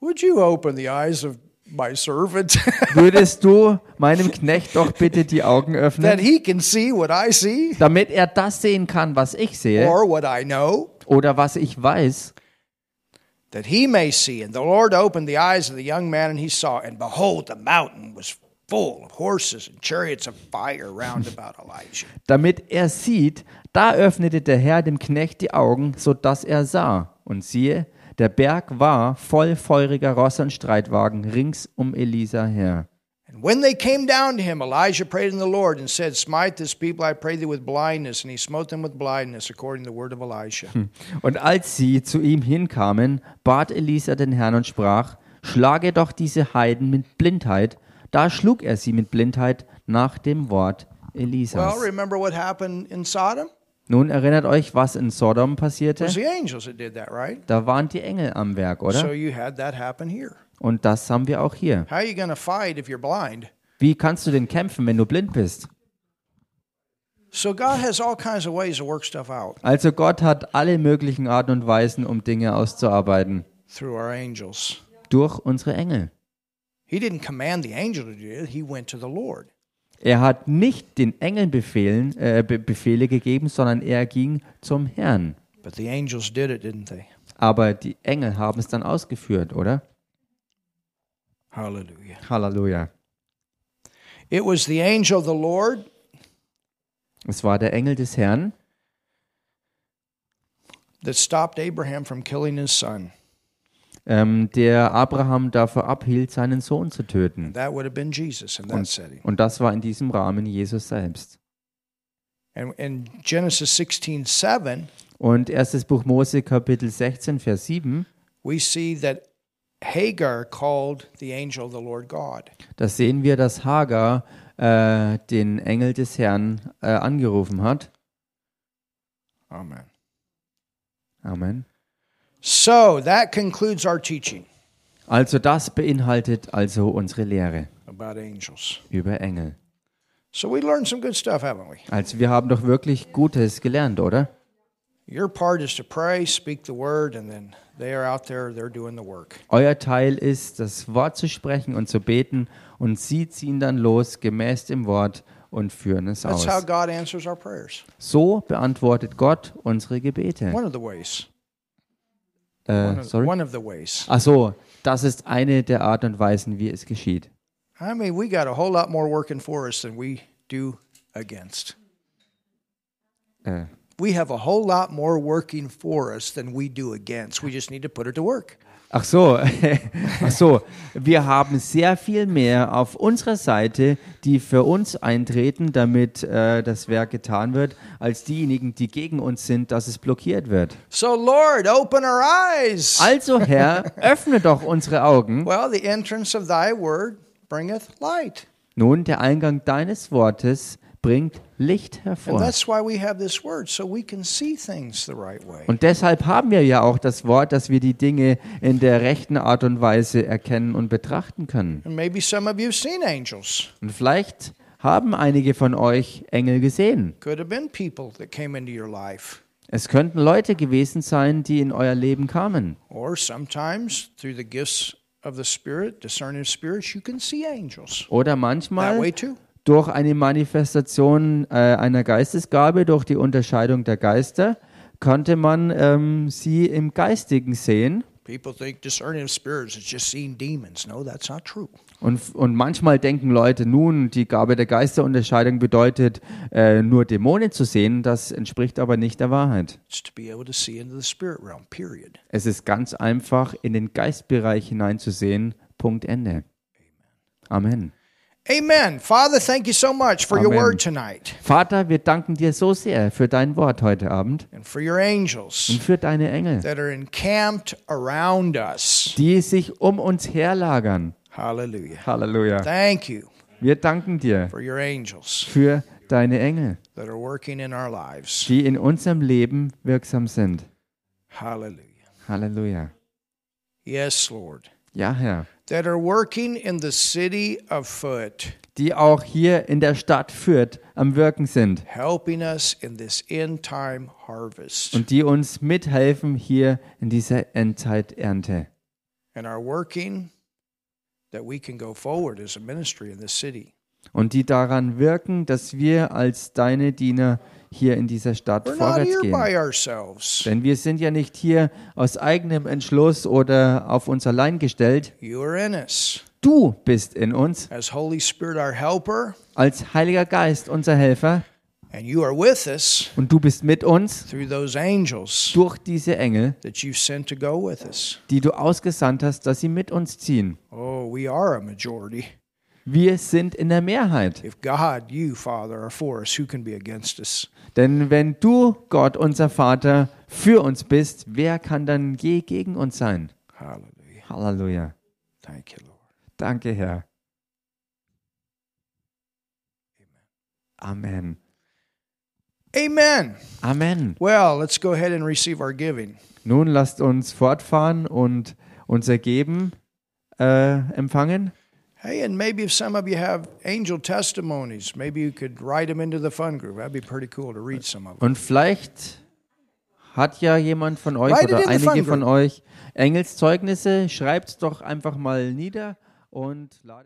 [SPEAKER 2] would you open the eyes of my servant
[SPEAKER 1] würdest du meinem Knecht doch bitte die Augen
[SPEAKER 2] that
[SPEAKER 1] öffnen,
[SPEAKER 2] he can see what I see
[SPEAKER 1] damit er das sehen kann, was ich sehe
[SPEAKER 2] or what I know?
[SPEAKER 1] oder was ich weiß?
[SPEAKER 2] that he may see. And the Lord opened the eyes of the young man, and he saw, and behold, the mountain was full of horses and chariots of fire round about Elijah.
[SPEAKER 1] damit er sieht, da öffnete der Herr dem Knecht die Augen, so dass er sah. Und siehe, der Berg war voll feuriger Rosse und Streitwagen rings um Elisa her.
[SPEAKER 2] And when they came down to him, Elijah prayed in the Lord and said, Smite this people, I pray thee, with blindness. And he smote them with blindness, according to the word of Elisha.
[SPEAKER 1] Und als sie zu ihm hinkamen, bat Elisa den Herrn und sprach, schlage doch diese Heiden mit Blindheit. Da schlug er sie mit Blindheit nach dem Wort
[SPEAKER 2] well,
[SPEAKER 1] Elisas.
[SPEAKER 2] remember what happened in Sodom?
[SPEAKER 1] Nun erinnert euch, was in Sodom passierte?
[SPEAKER 2] that right?
[SPEAKER 1] Da waren die Engel am Werk,
[SPEAKER 2] So
[SPEAKER 1] oder?
[SPEAKER 2] you had that happen here.
[SPEAKER 1] Und das haben wir auch hier.
[SPEAKER 2] How are you going to fight if you're blind?
[SPEAKER 1] Wie kannst du denn kämpfen, wenn du blind bist?
[SPEAKER 2] So God has all kinds of ways to work stuff out
[SPEAKER 1] Also Gott hat alle möglichen Arten und Weisen, um Dinge auszuarbeiten.
[SPEAKER 2] through our angels.
[SPEAKER 1] Durch unsere Engel.
[SPEAKER 2] He didn't command the angel to do it, he went to the Lord.
[SPEAKER 1] Er hat nicht den Engeln Befehlen, äh, Be Befehle gegeben, sondern er ging zum Herrn.
[SPEAKER 2] But the angels did it, didn't they?
[SPEAKER 1] Aber die Engel haben es dann ausgeführt, oder?
[SPEAKER 2] Hallelujah.
[SPEAKER 1] Halleluja.
[SPEAKER 2] It was the angel of the Lord
[SPEAKER 1] Es war der Engel des Herrn,
[SPEAKER 2] that stopped Abraham from killing his son.
[SPEAKER 1] Ähm, der Abraham davor abhielt, seinen Sohn zu töten.
[SPEAKER 2] Setting.
[SPEAKER 1] Und das war in diesem Rahmen Jesus selbst.
[SPEAKER 2] And in Genesis 16 7,
[SPEAKER 1] Und erstes Buch Mose, Kapitel 16, Vers 7,
[SPEAKER 2] we see that Hagar called the angel of the Lord God.
[SPEAKER 1] da sehen wir, dass Hagar äh, den Engel des Herrn äh, angerufen hat.
[SPEAKER 2] Amen.
[SPEAKER 1] Amen.
[SPEAKER 2] So that concludes our teaching
[SPEAKER 1] Also das beinhaltet also unsere Lehre
[SPEAKER 2] about angels.
[SPEAKER 1] über Engel.
[SPEAKER 2] So we learned some good stuff, haven't we?
[SPEAKER 1] Also wir haben doch wirklich Gutes gelernt, oder?
[SPEAKER 2] Your part is to pray, speak the word, and then they are out there, they're doing the work.
[SPEAKER 1] Euer Teil ist, das Wort zu sprechen und zu beten und sie ziehen dann los gemäß dem Wort und führen es
[SPEAKER 2] That's
[SPEAKER 1] aus.
[SPEAKER 2] how God answers our prayers.
[SPEAKER 1] So beantwortet Gott unsere Gebete.
[SPEAKER 2] One of the ways. Äh, one
[SPEAKER 1] Äh,
[SPEAKER 2] of,
[SPEAKER 1] sorry?
[SPEAKER 2] one of the ways.
[SPEAKER 1] Ach so, das ist eine der Art und Weisen, wie es geschieht.
[SPEAKER 2] I mean, we got a whole lot more working for us than we do against.
[SPEAKER 1] Äh,
[SPEAKER 2] We have a whole lot more working for us than we do against. We just need to put it to work.
[SPEAKER 1] Ach so, ach so, wir haben sehr viel mehr auf unserer Seite, die für uns eintreten, damit äh, das Werk getan wird, als diejenigen, die gegen uns sind, dass es blockiert wird.
[SPEAKER 2] So, Lord, open our eyes.
[SPEAKER 1] Also Herr, öffne doch unsere Augen.
[SPEAKER 2] Well, the entrance of thy word bringeth light.
[SPEAKER 1] Nun, der Eingang deines Wortes bringt Licht hervor.
[SPEAKER 2] that's why we have this word, so we can see things the right way.
[SPEAKER 1] Und deshalb haben wir ja auch das Wort, dass wir die Dinge in der rechten Art und Weise erkennen und betrachten können.
[SPEAKER 2] And maybe some of you have seen angels.
[SPEAKER 1] Und vielleicht haben einige von euch Engel gesehen.
[SPEAKER 2] Could have been people that came into your life.
[SPEAKER 1] Es könnten Leute gewesen sein, die in euer Leben kamen.
[SPEAKER 2] Or sometimes through the gifts of the Spirit, discerning of spirits, you can see angels.
[SPEAKER 1] Oder manchmal. Durch eine Manifestation äh, einer Geistesgabe, durch die Unterscheidung der Geister, konnte man ähm, sie im Geistigen sehen.
[SPEAKER 2] People think discerning of spirits is just seeing demons. No, that's not true.
[SPEAKER 1] Und, und manchmal denken Leute, nun, die Gabe der Geisterunterscheidung bedeutet, äh, nur Dämonen zu sehen. Das entspricht aber nicht der Wahrheit. Es ist ganz einfach, in den Geistbereich hineinzusehen. Punkt Ende. Amen.
[SPEAKER 2] Amen. Father, thank you so much for your
[SPEAKER 1] Amen.
[SPEAKER 2] word tonight
[SPEAKER 1] Vater, wir danken dir so sehr für dein Wort heute Abend
[SPEAKER 2] and for your angels
[SPEAKER 1] und für deine Engel,
[SPEAKER 2] that are encamped around us.
[SPEAKER 1] die sich um uns herlagern.
[SPEAKER 2] Hallelujah.
[SPEAKER 1] Halleluja.
[SPEAKER 2] Thank you
[SPEAKER 1] Wir danken dir
[SPEAKER 2] for your angels
[SPEAKER 1] für deine Engel,
[SPEAKER 2] that are working in our lives.
[SPEAKER 1] die in unserem Leben wirksam sind.
[SPEAKER 2] Hallelujah.
[SPEAKER 1] Halleluja.
[SPEAKER 2] Yes, Lord.
[SPEAKER 1] Ja, Herr.
[SPEAKER 2] That are working in the city of Foot,
[SPEAKER 1] Die auch hier in der Stadt Fürth am Wirken sind
[SPEAKER 2] helping us in this end time harvest
[SPEAKER 1] und die uns mithelfen hier in dieser Endzeiternte.
[SPEAKER 2] and are working that we can go forward as a ministry in this city.
[SPEAKER 1] Und die daran wirken, dass wir als deine Diener hier in dieser Stadt
[SPEAKER 2] We're
[SPEAKER 1] vorwärts
[SPEAKER 2] here
[SPEAKER 1] gehen. Denn wir sind ja nicht hier aus eigenem Entschluss oder auf uns allein gestellt. Du bist in uns
[SPEAKER 2] As Holy Spirit, our helper,
[SPEAKER 1] als Heiliger Geist, unser Helfer.
[SPEAKER 2] and you are with us
[SPEAKER 1] Und du bist mit uns
[SPEAKER 2] through those angels
[SPEAKER 1] durch diese Engel,
[SPEAKER 2] that you've sent to go with us.
[SPEAKER 1] die du ausgesandt hast, dass sie mit uns ziehen.
[SPEAKER 2] Oh, we are a majority.
[SPEAKER 1] Wir sind in der Mehrheit.
[SPEAKER 2] If God, you, Father, are for us, who can be against us?
[SPEAKER 1] Denn wenn du, Gott, unser Vater, für uns bist, wer kann dann je gegen uns sein?
[SPEAKER 2] Hallelujah.
[SPEAKER 1] Halleluja.
[SPEAKER 2] Thank you, Lord.
[SPEAKER 1] Danke, Herr. Amen.
[SPEAKER 2] Amen.
[SPEAKER 1] Amen.
[SPEAKER 2] Well, let's go ahead and receive our giving.
[SPEAKER 1] Nun lasst uns fortfahren und unser Geben äh, empfangen.
[SPEAKER 2] Hey, and maybe if some of you have angel testimonies, maybe you could write them into the fun group. That'd be pretty cool to read some of them.
[SPEAKER 1] Und vielleicht hat ja jemand von euch
[SPEAKER 2] Write it
[SPEAKER 1] oder einige von euch Engelszeugnisse. Schreibt es doch einfach mal nieder und ladet.